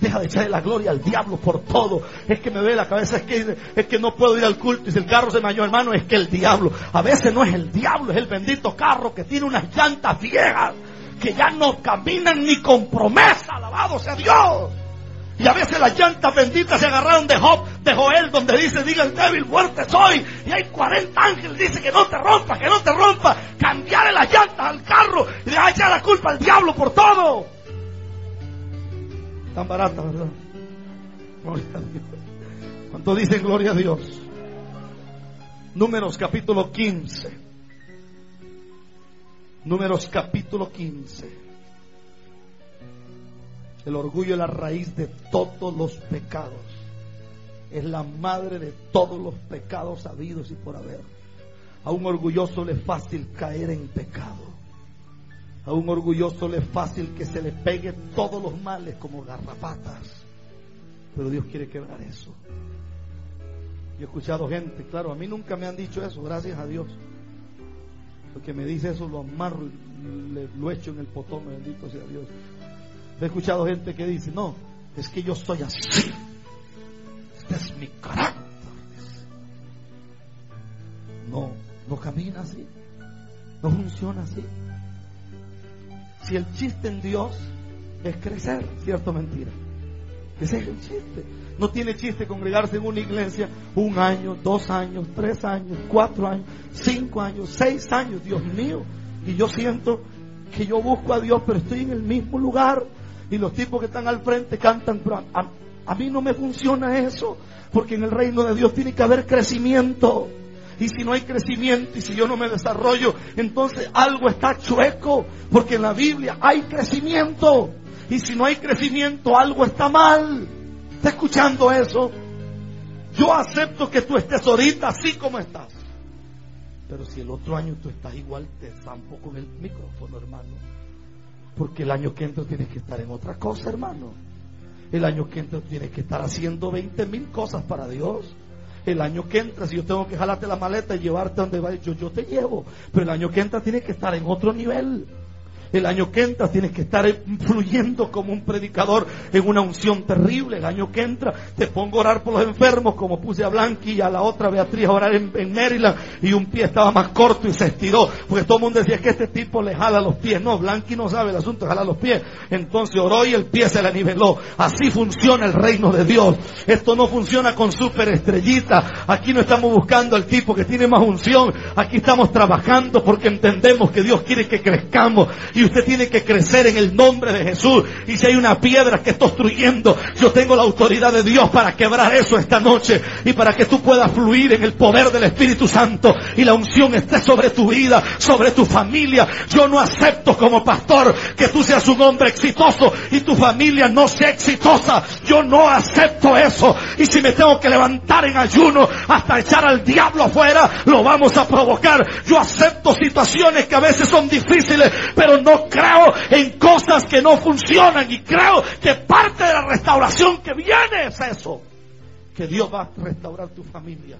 Deja de echarle la gloria al diablo por todo. Es que me ve la cabeza, es que, es que no puedo ir al culto. Y si el carro se me hermano, es que el diablo. A veces no es el diablo, es el bendito carro que tiene unas llantas viejas que ya no caminan ni con promesa. Alabado sea Dios. Y a veces las llantas benditas se agarraron de Job, de Joel, donde dice, diga el débil, fuerte soy. Y hay 40 ángeles, dice que no te rompa, que no te rompa. Cambiarle las llantas al carro y dejar echar la culpa al diablo por todo. Tan barata, ¿verdad? Gloria a Dios. ¿Cuánto dicen gloria a Dios? Números capítulo 15. Números capítulo 15. El orgullo es la raíz de todos los pecados. Es la madre de todos los pecados habidos y por haber. A un orgulloso le es fácil caer en pecado. A un orgulloso le es fácil que se le pegue todos los males como garrapatas. Pero Dios quiere quebrar eso. Yo he escuchado gente, claro, a mí nunca me han dicho eso, gracias a Dios. Porque me dice eso, lo amarro, lo echo en el potón, bendito sea Dios. He escuchado gente que dice, no, es que yo soy así. Este es mi carácter. No, no camina así. No funciona así. Si el chiste en Dios es crecer, cierto mentira. Ese es el chiste. No tiene chiste congregarse en una iglesia un año, dos años, tres años, cuatro años, cinco años, seis años, Dios mío. Y yo siento que yo busco a Dios, pero estoy en el mismo lugar. Y los tipos que están al frente cantan, pero a, a mí no me funciona eso, porque en el reino de Dios tiene que haber crecimiento. Y si no hay crecimiento y si yo no me desarrollo, entonces algo está chueco, porque en la Biblia hay crecimiento. Y si no hay crecimiento, algo está mal. ¿Está escuchando eso? Yo acepto que tú estés ahorita así como estás. Pero si el otro año tú estás igual, te zampo con el micrófono, hermano. Porque el año que entra tienes que estar en otra cosa, hermano. El año que entra tienes que estar haciendo 20 mil cosas para Dios. El año que entra, si yo tengo que jalarte la maleta y llevarte donde vayas, yo, yo te llevo. Pero el año que entra tienes que estar en otro nivel. El año que entra tienes que estar fluyendo como un predicador en una unción terrible. El año que entra te pongo a orar por los enfermos como puse a Blanqui y a la otra Beatriz a orar en, Maryland y un pie estaba más corto y se estiró. Porque todo el mundo decía que este tipo le jala los pies. No, Blanqui no sabe el asunto, jala los pies. Entonces oró y el pie se le niveló. Así funciona el reino de Dios. Esto no funciona con superestrellita. Aquí no estamos buscando al tipo que tiene más unción. Aquí estamos trabajando porque entendemos que Dios quiere que crezcamos. Usted tiene que crecer en el nombre de Jesús. Y si hay una piedra que está obstruyendo, yo tengo la autoridad de Dios para quebrar eso esta noche. Y para que tú puedas fluir en el poder del Espíritu Santo. Y la unción esté sobre tu vida, sobre tu familia. Yo no acepto como pastor que tú seas un hombre exitoso y tu familia no sea exitosa. Yo no acepto eso. Y si me tengo que levantar en ayuno hasta echar al diablo afuera, lo vamos a provocar. Yo acepto situaciones que a veces son difíciles, pero no creo en cosas que no funcionan y creo que parte de la restauración que viene es eso. Que Dios va a restaurar tu familia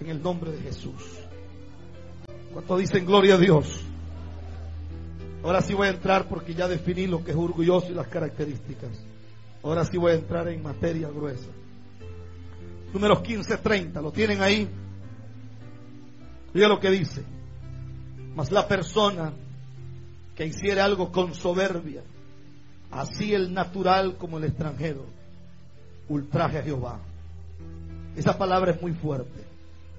en el nombre de Jesús. ¿Cuánto dicen gloria a Dios? Ahora sí voy a entrar porque ya definí lo que es orgulloso y las características. Ahora sí voy a entrar en materia gruesa. Números 15, 30, ¿lo tienen ahí? Mira lo que dice. Mas la persona que hiciera algo con soberbia, así el natural como el extranjero, ultraje a Jehová. Esa palabra es muy fuerte.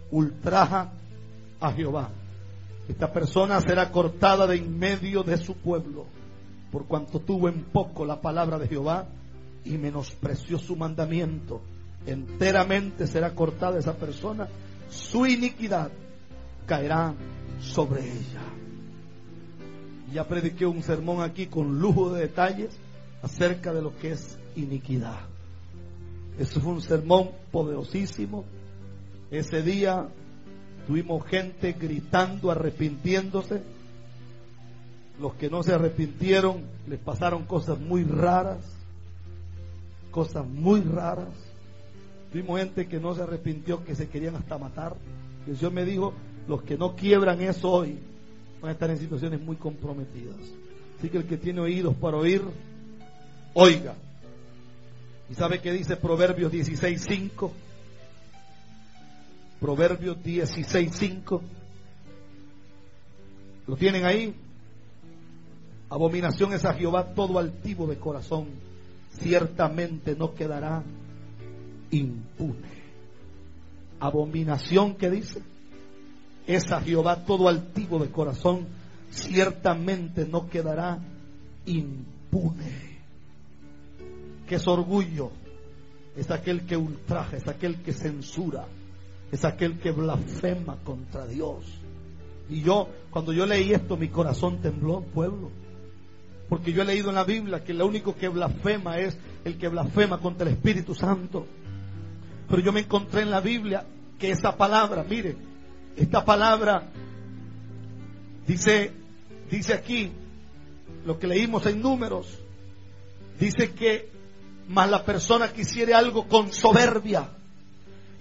Ultraja a Jehová. Esta persona será cortada de en medio de su pueblo, por cuanto tuvo en poco la palabra de Jehová y menospreció su mandamiento. Enteramente será cortada esa persona, su iniquidad caerá sobre ella. Ya prediqué un sermón aquí con lujo de detalles acerca de lo que es iniquidad. Eso fue un sermón poderosísimo. Ese día tuvimos gente gritando, arrepintiéndose. Los que no se arrepintieron les pasaron cosas muy raras. Cosas muy raras. Tuvimos gente que no se arrepintió, que se querían hasta matar. Y el Señor me dijo, los que no quiebran eso hoy, van a estar en situaciones muy comprometidas. Así que el que tiene oídos para oír, oiga. ¿Y sabe qué dice Proverbios 16.5? Proverbios 16.5. ¿Lo tienen ahí? Abominación es a Jehová todo altivo de corazón. Ciertamente no quedará impune. Abominación que dice es a Jehová todo altivo de corazón, ciertamente no quedará impune. Que es orgullo, es aquel que ultraja, es aquel que censura, es aquel que blasfema contra Dios. Y yo, cuando yo leí esto, mi corazón tembló, pueblo. Porque yo he leído en la Biblia que lo único que blasfema es el que blasfema contra el Espíritu Santo. Pero yo me encontré en la Biblia que esa palabra, mire, esta palabra dice, dice aquí, lo que leímos en números, dice que más la persona quisiere algo con soberbia.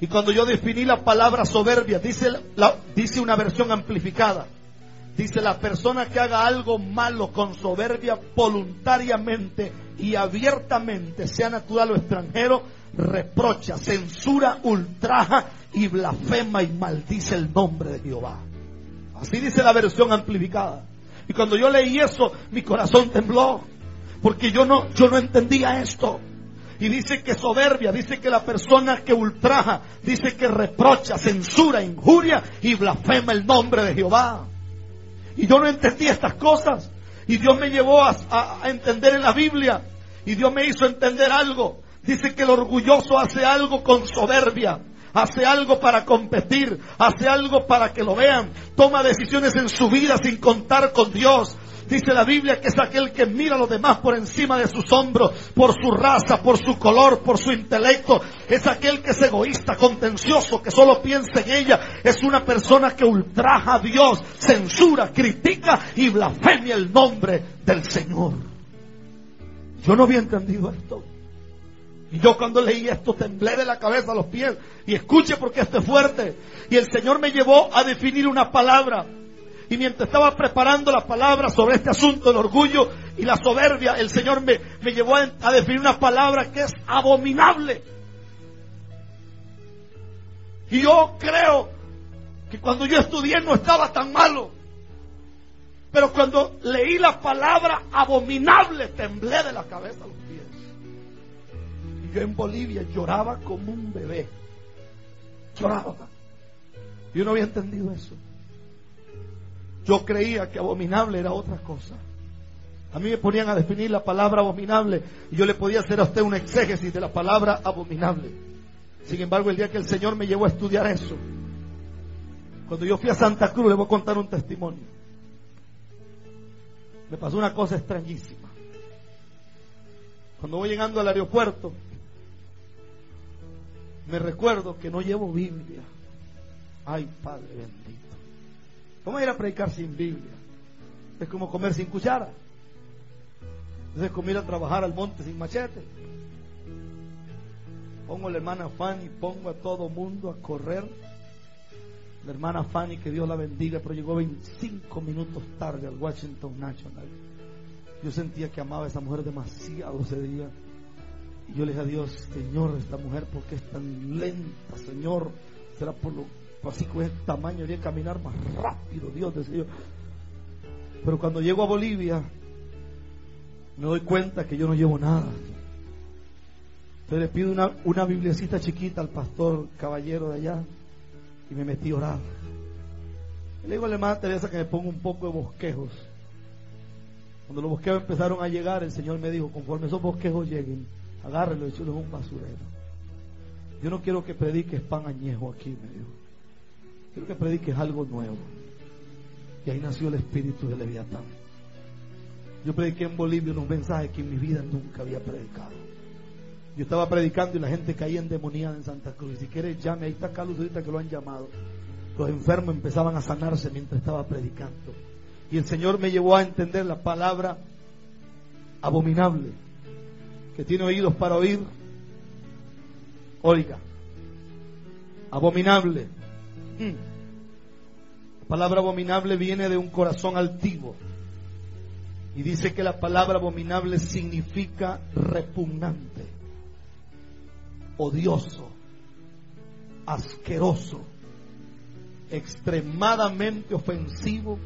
Y cuando yo definí la palabra soberbia, dice, la, dice una versión amplificada, Dice, la persona que haga algo malo con soberbia voluntariamente y abiertamente, sea natural o extranjero, reprocha, censura, ultraja y blasfema y maldice el nombre de Jehová. Así dice la versión amplificada. Y cuando yo leí eso, mi corazón tembló, porque yo no, yo no entendía esto. Y dice que soberbia, dice que la persona que ultraja, dice que reprocha, censura, injuria y blasfema el nombre de Jehová. Y yo no entendí estas cosas. Y Dios me llevó a, entender en la Biblia. Y Dios me hizo entender algo. Dice que el orgulloso hace algo con soberbia. Hace algo para competir, hace algo para que lo vean, toma decisiones en su vida sin contar con Dios, Dice la Biblia que es aquel que mira a los demás por encima de sus hombros, por su raza, por su color, por su intelecto. Es aquel que es egoísta, contencioso, que solo piensa en ella. Es una persona que ultraja a Dios, censura, critica y blasfemia el nombre del Señor. Yo no había entendido esto. Y yo cuando leí esto temblé de la cabeza a los pies. Y escuche porque esto es fuerte. Y el Señor me llevó a definir una palabra y mientras estaba preparando la palabra sobre este asunto, el orgullo y la soberbia, el Señor me, me llevó a, a definir una palabra que es abominable. Y yo creo que cuando yo estudié no estaba tan malo. Pero cuando leí la palabra abominable, temblé de la cabeza yo en Bolivia lloraba como un bebé. Lloraba. Yo no había entendido eso. Yo creía que abominable era otra cosa. A mí me ponían a definir la palabra abominable y yo le podía hacer a usted un exégesis de la palabra abominable. Sin embargo, el día que el Señor me llevó a estudiar eso, cuando yo fui a Santa Cruz, le voy a contar un testimonio. Me pasó una cosa extrañísima. Cuando voy llegando al aeropuerto, me recuerdo que no llevo Biblia. Ay, Padre bendito. ¿Cómo ir a predicar sin Biblia? Es como comer sin cuchara. Es como ir a trabajar al monte sin machete. Pongo a la hermana Fanny, pongo a todo mundo a correr. La hermana Fanny, que Dios la bendiga, pero llegó 25 minutos tarde al Washington National. Yo sentía que amaba a esa mujer demasiado ese día. Y yo le dije a Dios, Señor, esta mujer, ¿por qué es tan lenta, Señor? ¿Será por lo así con ese tamaño debería caminar más rápido, Dios decía Pero cuando llego a Bolivia, me doy cuenta que yo no llevo nada. Entonces le pido una, una bibliacita chiquita al pastor caballero de allá y me metí a orar. Le digo a la hermana Teresa que me ponga un poco de bosquejos. Cuando los bosquejos empezaron a llegar, el Señor me dijo, conforme esos bosquejos lleguen, agárrelo y échalo en un basurero. Yo no quiero que prediques pan añejo aquí, me dijo. Quiero que prediques algo nuevo. Y ahí nació el espíritu de Leviatán. Yo prediqué en Bolivia unos mensajes que en mi vida nunca había predicado. Yo estaba predicando y la gente caía endemoniada en Santa Cruz. Si quieres, llame. Ahí está Carlos ahorita que lo han llamado. Los enfermos empezaban a sanarse mientras estaba predicando. Y el Señor me llevó a entender la palabra abominable. Que tiene oídos para oír. Oiga. Abominable la palabra abominable viene de un corazón altivo. Y dice que la palabra abominable significa repugnante, odioso, asqueroso, extremadamente ofensivo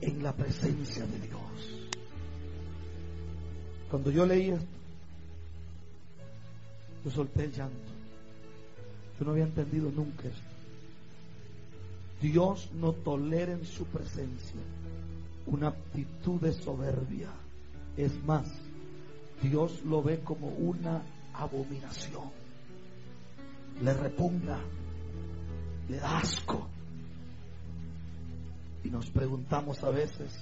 en la presencia de Dios. Cuando yo leí esto, yo solté el llanto. Yo no había entendido nunca esto. Dios no tolera en su presencia una actitud de soberbia. Es más, Dios lo ve como una abominación. Le repugna, le da asco. Y nos preguntamos a veces,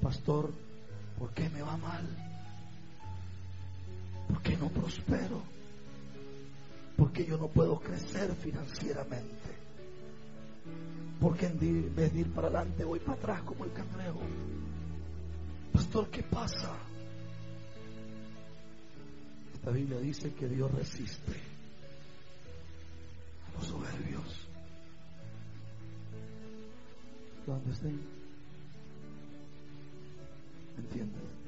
pastor, ¿por qué me va mal? ¿Por qué no prospero? ¿Por qué yo no puedo crecer financieramente? Porque en vez de ir para adelante voy para atrás como el cangrejo. Pastor, ¿qué pasa? Esta Biblia dice que Dios resiste a los soberbios. que donde estén, ¿entiendes?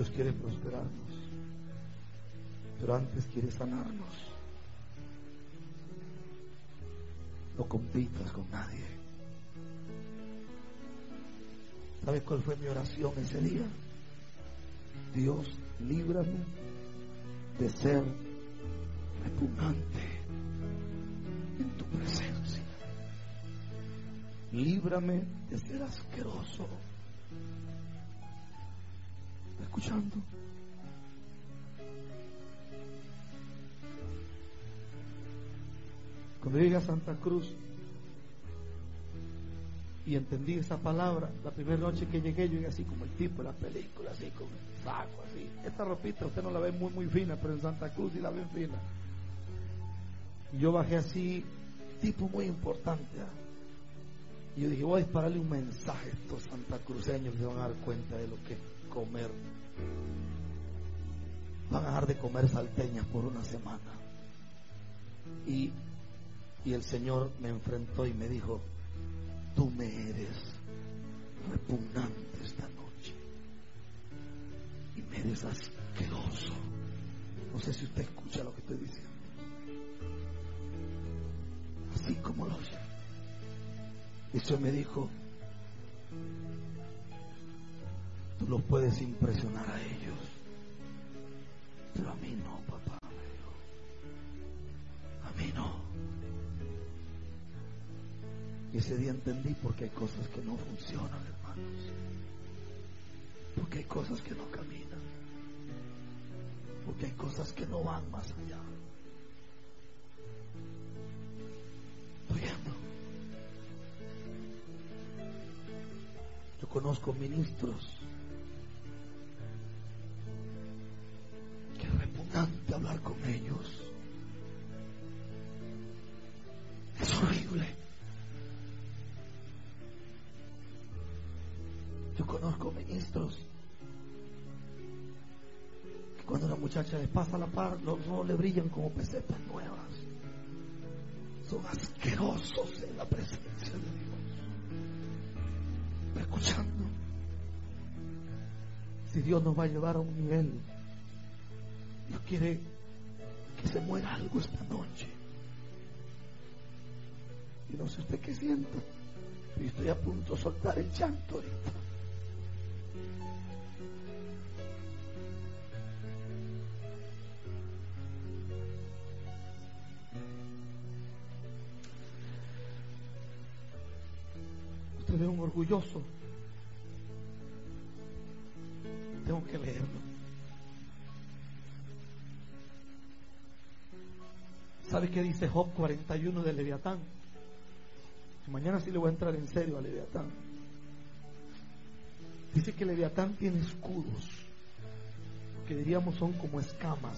Dios quiere prosperarnos, pero antes quiere sanarnos. No compitas con nadie. ¿Sabes cuál fue mi oración ese día? Dios, líbrame de ser repugnante en tu presencia. Líbrame de ser asqueroso. ¿Está escuchando? Cuando llegué a Santa Cruz y entendí esa palabra, la primera noche que llegué, yo llegué así como el tipo de la película, así con saco, así. Esta ropita usted no la ve muy, muy fina, pero en Santa Cruz sí la ven fina. Yo bajé así, tipo muy importante. ¿ah? Y yo dije, voy a dispararle un mensaje a estos santacruceños que van a dar cuenta de lo que es comer. Van a dejar de comer salteñas por una semana. Y, y el Señor me enfrentó y me dijo, tú me eres repugnante esta noche. Y me eres asqueroso. No sé si usted escucha lo que estoy diciendo. Así como lo oye. Y eso me dijo, tú los puedes impresionar a ellos, pero a mí no, papá, me dijo. A mí no. Y ese día entendí porque hay cosas que no funcionan, hermanos. Porque hay cosas que no caminan. Porque hay cosas que no van más allá. Estoy viendo. Yo conozco ministros hablar con ellos. Es horrible. Yo conozco ministros que cuando una muchacha les pasa la par, los ojos le brillan como pesetas nuevas. Son asquerosos en la presencia de Dios. ¿Me escuchando? Si Dios nos va a llevar a un nivel, quiere que se muera algo esta noche. Y no sé usted qué siento. Y estoy a punto de soltar el llanto ahorita. Usted es un orgulloso. ¿Sabe qué dice Job 41 de Leviatán? Mañana sí le voy a entrar en serio a Leviatán. Dice que Leviatán tiene escudos, que diríamos son como escamas,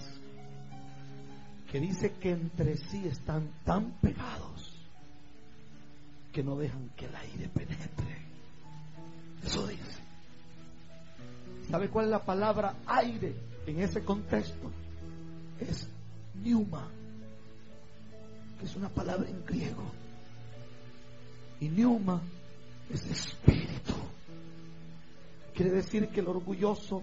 que dice que entre sí están tan pegados que no dejan que el aire penetre. Eso dice. ¿Sabe cuál es la palabra aire en ese contexto? Es que es una palabra en griego. Y pneuma es espíritu. Quiere decir que el orgulloso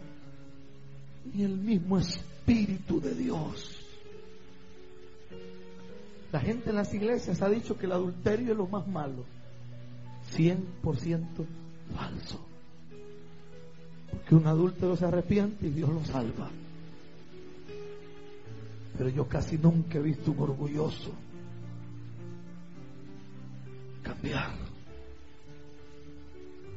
ni el mismo espíritu de Dios. La gente en las iglesias ha dicho que el adulterio es lo más malo. 100% falso. Porque un adúltero se arrepiente y Dios lo salva. Pero yo casi nunca he visto un orgulloso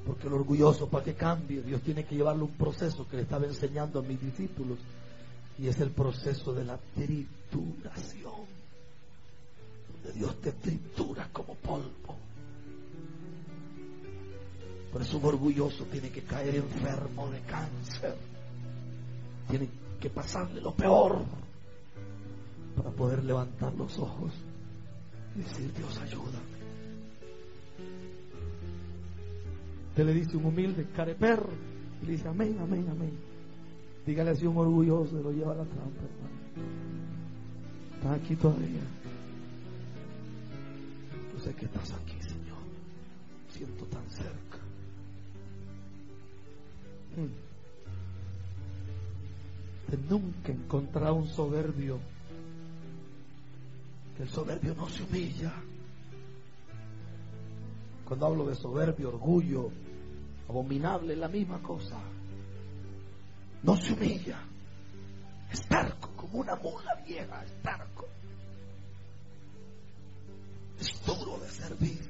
Porque el orgulloso para que cambie, Dios tiene que llevarle un proceso que le estaba enseñando a mis discípulos. Y es el proceso de la trituración. Donde Dios te tritura como polvo. Por eso un orgulloso tiene que caer enfermo de cáncer. Tiene que pasarle lo peor para poder levantar los ojos y decir, Dios ayúdame. Usted le dice un humilde careperro y le dice amén, amén, amén. Dígale así un orgulloso, lo lleva a la trampa, hermano. Está aquí todavía. sé que estás aquí, Señor. Siento tan cerca. Hmm. Nunca encontrar un soberbio. Que el soberbio no se humilla. Cuando hablo de soberbio, orgullo, abominable, es la misma cosa. No se humilla. Es tarco, como una mula vieja, es tarco. Es duro de servir.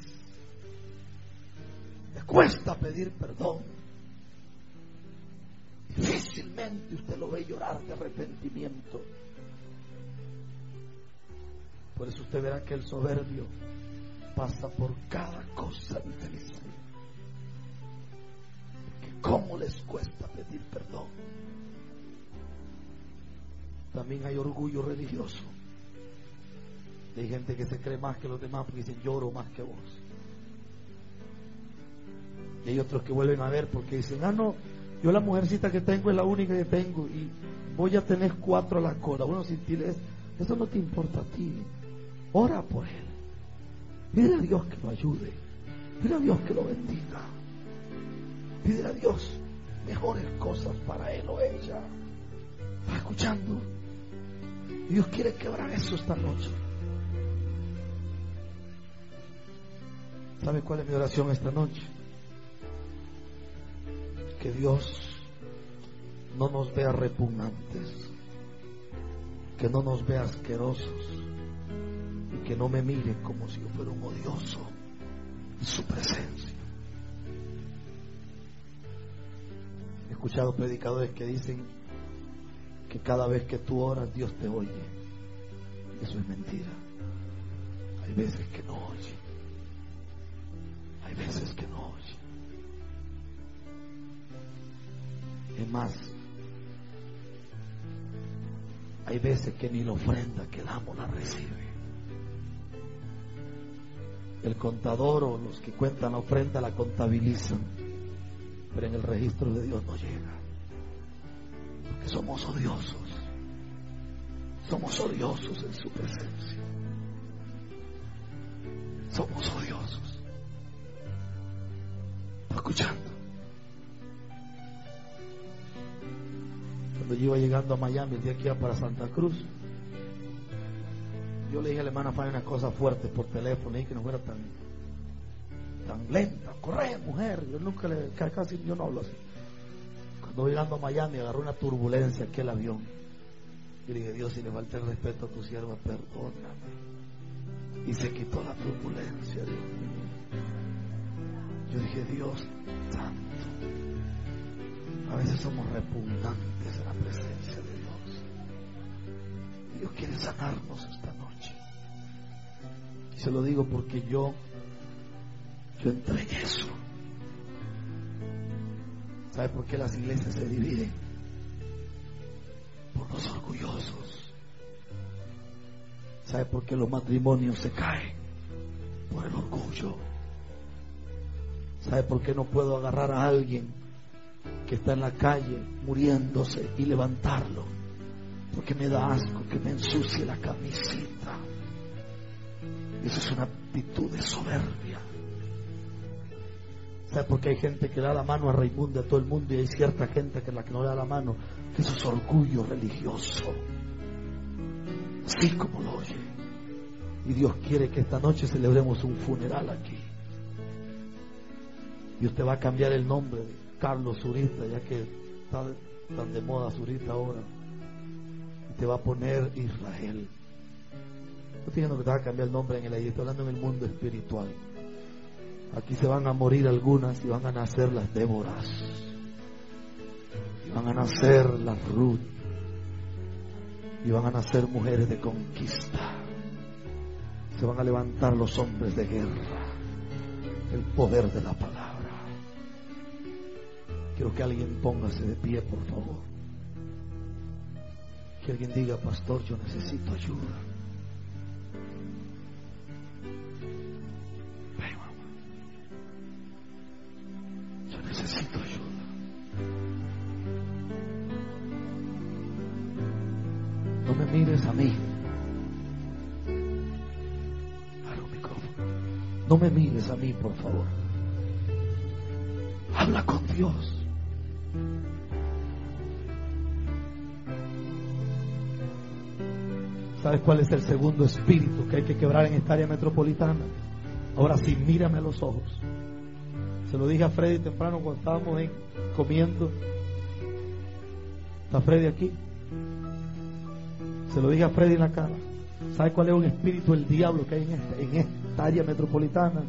Le cuesta pedir perdón. Difícilmente usted lo ve llorar de arrepentimiento. Por eso usted verá que el soberbio pasa por cada cosa difícil. Cómo les cuesta pedir perdón. También hay orgullo religioso. Hay gente que se cree más que los demás porque dicen lloro más que vos. Y hay otros que vuelven a ver porque dicen, ah, no, yo la mujercita que tengo es la única que tengo y voy a tener cuatro a la cola. Bueno, si tienes, eso no te importa a ti. Ora por él. Pide a Dios que lo ayude. Pide a Dios que lo bendiga. Pide a Dios mejores cosas para él o ella. ¿Está escuchando? Dios quiere quebrar eso esta noche. ¿Sabe cuál es mi oración esta noche? Que Dios no nos vea repugnantes, que no nos vea asquerosos que no me mire como si yo fuera un odioso en su presencia. He escuchado predicadores que dicen que cada vez que tú oras Dios te oye. Eso es mentira. Hay veces que no oye. Hay veces que no oye. Es más, hay veces que ni la ofrenda que damos la recibe. El contador o los que cuentan la ofrenda la contabilizan, pero en el registro de Dios no llega somos odiosos. Somos odiosos en su presencia. Somos odiosos. ¿Está escuchando? Cuando yo iba llegando a Miami, de aquí a para Santa Cruz, yo le dije a la hermana Fanny una cosa fuerte por teléfono y que no fuera tan, tan lenta. Corre, mujer. Yo nunca le, casi yo no hablo así. Cuando llegando a Miami agarró una turbulencia aquel avión. Yo le dije, Dios, si le falta el respeto a tu sierva, perdóname. Y se quitó la turbulencia, Dios. Yo dije, Dios santo. A veces somos repugnantes en la presencia. Dios quiere sanarnos esta noche. Y se lo digo porque yo, yo entré en eso. ¿Sabe por qué las iglesias se dividen? Por los orgullosos. ¿Sabe por qué los matrimonios se caen? Por el orgullo. ¿Sabe por qué no puedo agarrar a alguien que está en la calle muriéndose y levantarlo? Porque me da asco que me ensucie la camisita. Eso es una actitud de soberbia. ¿Sabe por qué hay gente que da la mano a Raimundo a todo el mundo y hay cierta gente que la que no le da la mano? Que eso es orgullo religioso. Así como lo oye. Y Dios quiere que esta noche celebremos un funeral aquí. Y usted va a cambiar el nombre de Carlos Zurita, ya que está tan de moda Zurita ahora. Te va a poner Israel. No estoy diciendo que te va a cambiar el nombre en el aire, estoy hablando en el mundo espiritual. Aquí se van a morir algunas y van a nacer las Déboras. Van a nacer las Ruth. Y van a nacer mujeres de conquista. Se van a levantar los hombres de guerra. El poder de la palabra. Quiero que alguien póngase de pie, por favor. Que alguien diga, pastor, yo necesito ayuda. necesito ayuda. No me mires a mí. No me mires a mí, por favor. Habla con Dios. ¿Sabes cuál es el segundo espíritu que hay que quebrar en esta área metropolitana? Ahora sí, mírame a los ojos. Se lo dije a Freddy temprano cuando estábamos comiendo. ¿Está Freddy aquí? Se lo dije a Freddy en la cara. ¿Sabe cuál es un espíritu del diablo que hay en esta, en esta área metropolitana?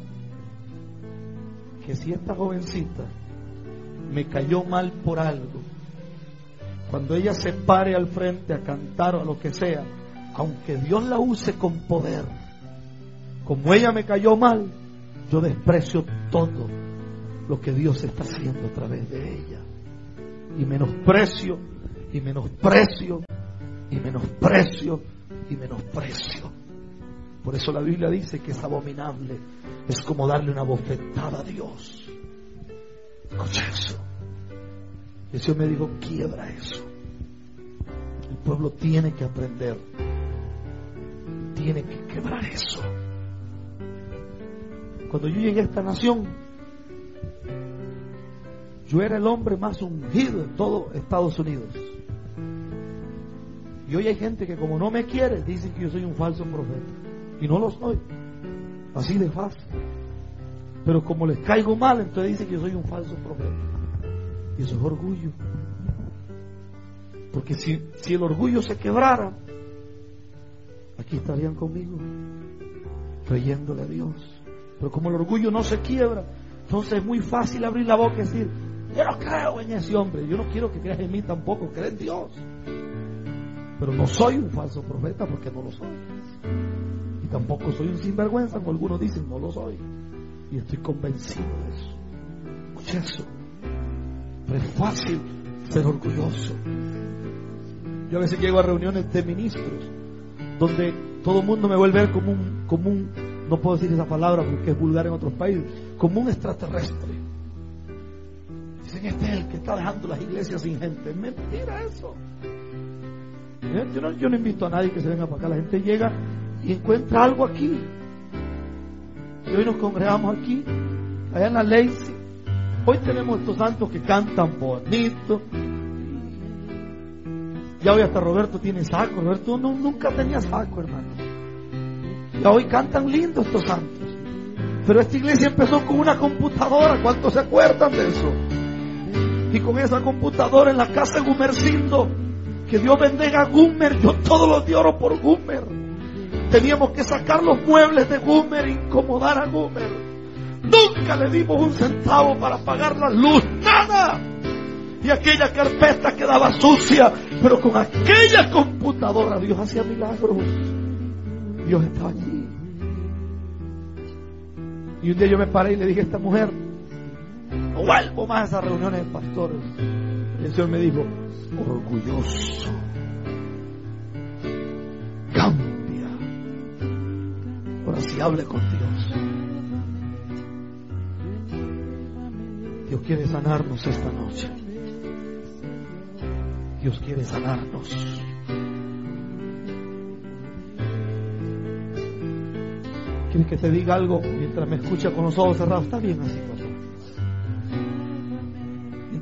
Que si esta jovencita me cayó mal por algo, cuando ella se pare al frente a cantar o a lo que sea, aunque Dios la use con poder, como ella me cayó mal, yo desprecio todo lo que Dios está haciendo a través de ella. Y menosprecio, y menosprecio, y menosprecio, y menosprecio. Por eso la Biblia dice que es abominable. Es como darle una bofetada a Dios. Escucha eso. Y el Señor me dijo, quiebra eso. El pueblo tiene que aprender. Tiene que quebrar eso. Cuando yo llegué a esta nación, yo era el hombre más ungido en todo Estados Unidos. Y hoy hay gente que como no me quiere, dicen que yo soy un falso profeta. Y no lo soy. Así de fácil. Pero como les caigo mal, entonces dicen que yo soy un falso profeta. Y eso es orgullo. Porque si, si el orgullo se quebrara, aquí estarían conmigo, creyéndole a Dios. Pero como el orgullo no se quiebra, entonces es muy fácil abrir la boca y decir, yo no creo en ese hombre, yo no quiero que creas en mí tampoco, cree en Dios. Pero no soy un falso profeta porque no lo soy. Y tampoco soy un sinvergüenza, como algunos dicen, no lo soy. Y estoy convencido de eso. Escucha eso. Pero es fácil ser orgulloso. Yo a veces llego a reuniones de ministros donde todo el mundo me vuelve a ver como un, como un, no puedo decir esa palabra porque es vulgar en otros países, como un extraterrestre. Dicen, este es el que está dejando las iglesias sin gente. Mentira eso. Yo no, yo no invito a nadie que se venga para acá. La gente llega y encuentra algo aquí. Y hoy nos congregamos aquí, allá en la Lacey. Hoy tenemos estos santos que cantan bonito. Ya hoy hasta Roberto tiene saco. Roberto no, nunca tenía saco, hermano. Ya hoy cantan lindo estos santos. Pero esta iglesia empezó con una computadora. ¿Cuántos se acuerdan de eso? Y con esa computadora en la casa de Gumercindo que Dios bendiga a Gummer. Yo todos los días por Gummer. Teníamos que sacar los muebles de Gummer e incomodar a Gummer. Nunca le dimos un centavo para pagar la luz, nada. Y aquella carpeta quedaba sucia, pero con aquella computadora Dios hacía milagros. Dios estaba allí. Y un día yo me paré y le dije a esta mujer, no vuelvo más a esas reuniones de pastores. Y el Señor me dijo, orgulloso. Cambia. Ahora sí hable con Dios. Dios quiere sanarnos esta noche. Dios quiere sanarnos. ¿Quieres que te diga algo mientras me escucha con los ojos cerrados? Está bien así, pastor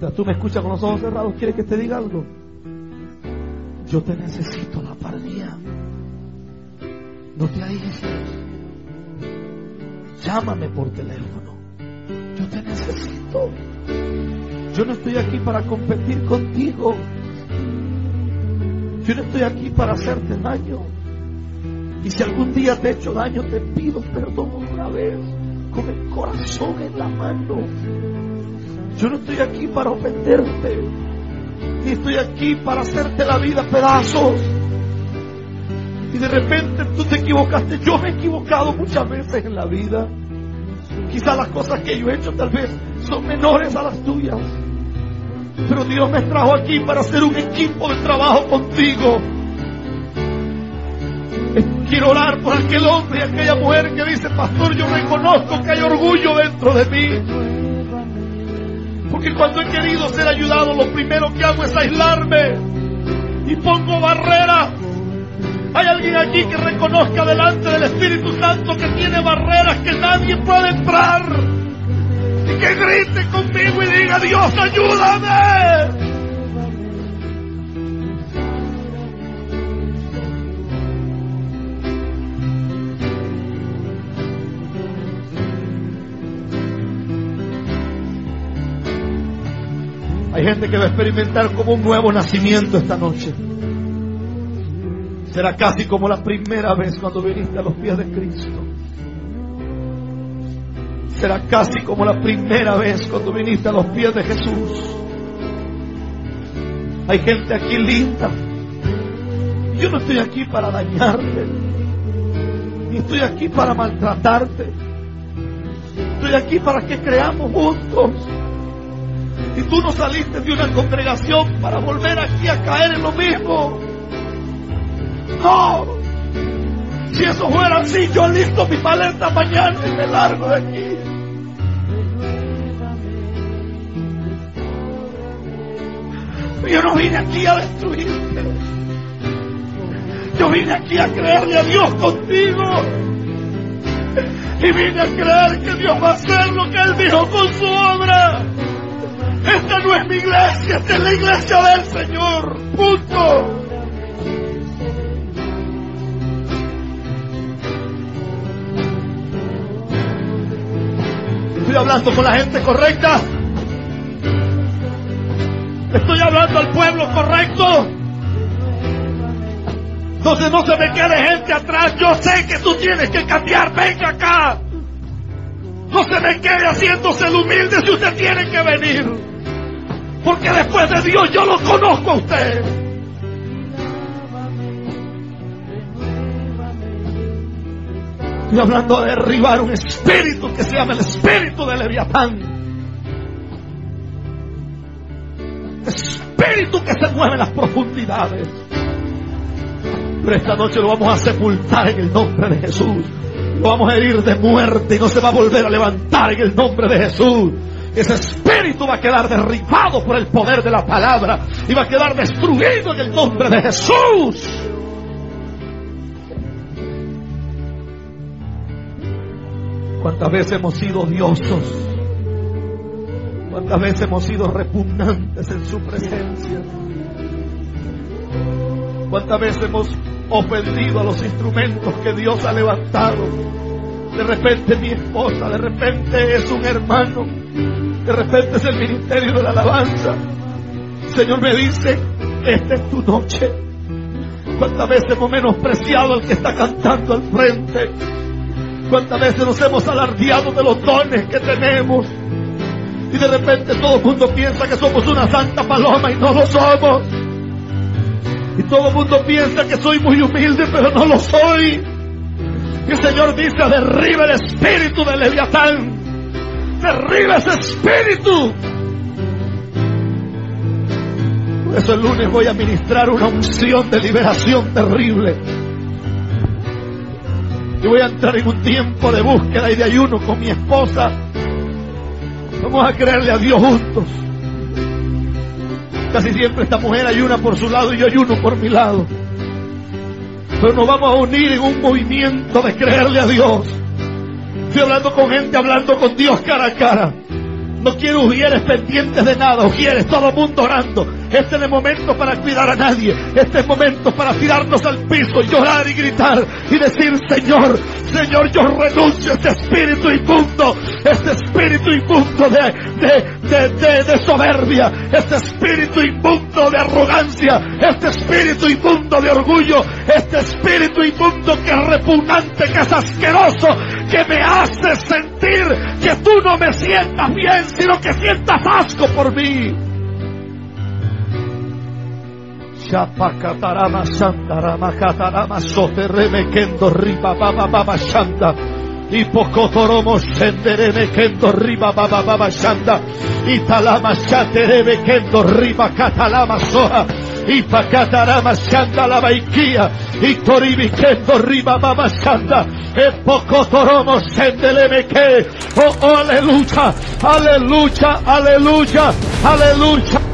tú me escuchas con los ojos cerrados, ¿quieres que te diga algo? Yo te necesito la par No te aísles. Llámame por teléfono. Yo te necesito. Yo no estoy aquí para competir contigo. Yo no estoy aquí para hacerte daño. Y si algún día te he hecho daño, te pido perdón una vez con el corazón en la mano. Yo no estoy aquí para ofenderte, ni estoy aquí para hacerte la vida pedazos. Y de repente tú te equivocaste. Yo me he equivocado muchas veces en la vida. Quizás las cosas que yo he hecho tal vez son menores a las tuyas. Pero Dios me trajo aquí para hacer un equipo de trabajo contigo. Quiero orar por aquel hombre y aquella mujer que dice, pastor, yo reconozco que hay orgullo dentro de mí. Porque cuando he querido ser ayudado, lo primero que hago es aislarme y pongo barreras. Hay alguien aquí que reconozca delante del Espíritu Santo que tiene barreras que nadie puede entrar. Que grite conmigo y diga, Dios, ayúdame. Hay gente que va a experimentar como un nuevo nacimiento esta noche. Será casi como la primera vez cuando viniste a los pies de Cristo. Será casi como la primera vez cuando viniste a los pies de Jesús. Hay gente aquí linda. Yo no estoy aquí para dañarte. Ni estoy aquí para maltratarte. Estoy aquí para que creamos juntos. Y tú no saliste de una congregación para volver aquí a caer en lo mismo. No. Si eso fuera así, yo listo mi maleta mañana y me largo de aquí. Yo no vine aquí a destruirte. Yo vine aquí a creerle a Dios contigo. Y vine a creer que Dios va a hacer lo que Él dijo con su obra. Esta no es mi iglesia, esta es la iglesia del Señor. Punto. Estoy hablando con la gente correcta. Estoy hablando al pueblo correcto. Entonces no se me quede gente atrás. Yo sé que tú tienes que cambiar. Venga acá. No se me quede haciéndose el humilde si usted tiene que venir. Porque después de Dios yo lo conozco a usted. Estoy hablando de derribar un espíritu que se llama el espíritu de Leviatán. Espíritu que se mueve en las profundidades. Pero esta noche lo vamos a sepultar en el nombre de Jesús. Lo vamos a herir de muerte y no se va a volver a levantar en el nombre de Jesús. Ese espíritu va a quedar derribado por el poder de la palabra y va a quedar destruido en el nombre de Jesús. ¿Cuántas veces hemos sido odiosos? ¿Cuántas veces hemos sido repugnantes en su presencia? ¿Cuántas veces hemos ofendido a los instrumentos que Dios ha levantado? De repente mi esposa, de repente es un hermano, de repente es el ministerio de la alabanza. Señor me dice, esta es tu noche. ¿Cuántas veces hemos menospreciado al que está cantando al frente? ¿Cuántas veces nos hemos alardeado de los dones que tenemos? Y de repente todo el mundo piensa que somos una santa paloma y no lo somos. Y todo el mundo piensa que soy muy humilde, pero no lo soy. Y el Señor dice, derriba el espíritu de Leviatán. Derriba ese espíritu. Por eso el lunes voy a ministrar una unción de liberación terrible. Y voy a entrar en un tiempo de búsqueda y de ayuno con mi esposa. Vamos a creerle a Dios juntos. Casi siempre esta mujer ayuna por su lado y yo ayuno por mi lado. Pero nos vamos a unir en un movimiento de creerle a Dios. Estoy hablando con gente, hablando con Dios cara a cara. No quiero ujieres pendientes de nada, ujieres, todo el mundo orando. Este es el momento para cuidar a nadie. Este es el momento para tirarnos al piso, llorar y gritar y decir, Señor, Señor, yo renuncio a este espíritu inmundo, este espíritu inmundo de, de, de, de, soberbia, este espíritu inmundo de arrogancia, este espíritu inmundo de orgullo, este espíritu inmundo que es repugnante, que es asqueroso, que me hace sentir que tú no me sientas bien, sino que sientas asco por mí. Chapakatarama Sandarama Katarama Sotereme Kendo Riba Baba Baba Shanda. Hipocotoromo Sendereme Kendo Riba Baba Baba Shanda. Italama Shatereme Kendo Riba Katalama Soha. Ipacatarama Shanda la Baikia. Itoribi Kendo Riba Baba Shanda. Epocotoromo Sendeleme que. Oh, oh, aleluya, aleluya, aleluya, aleluya.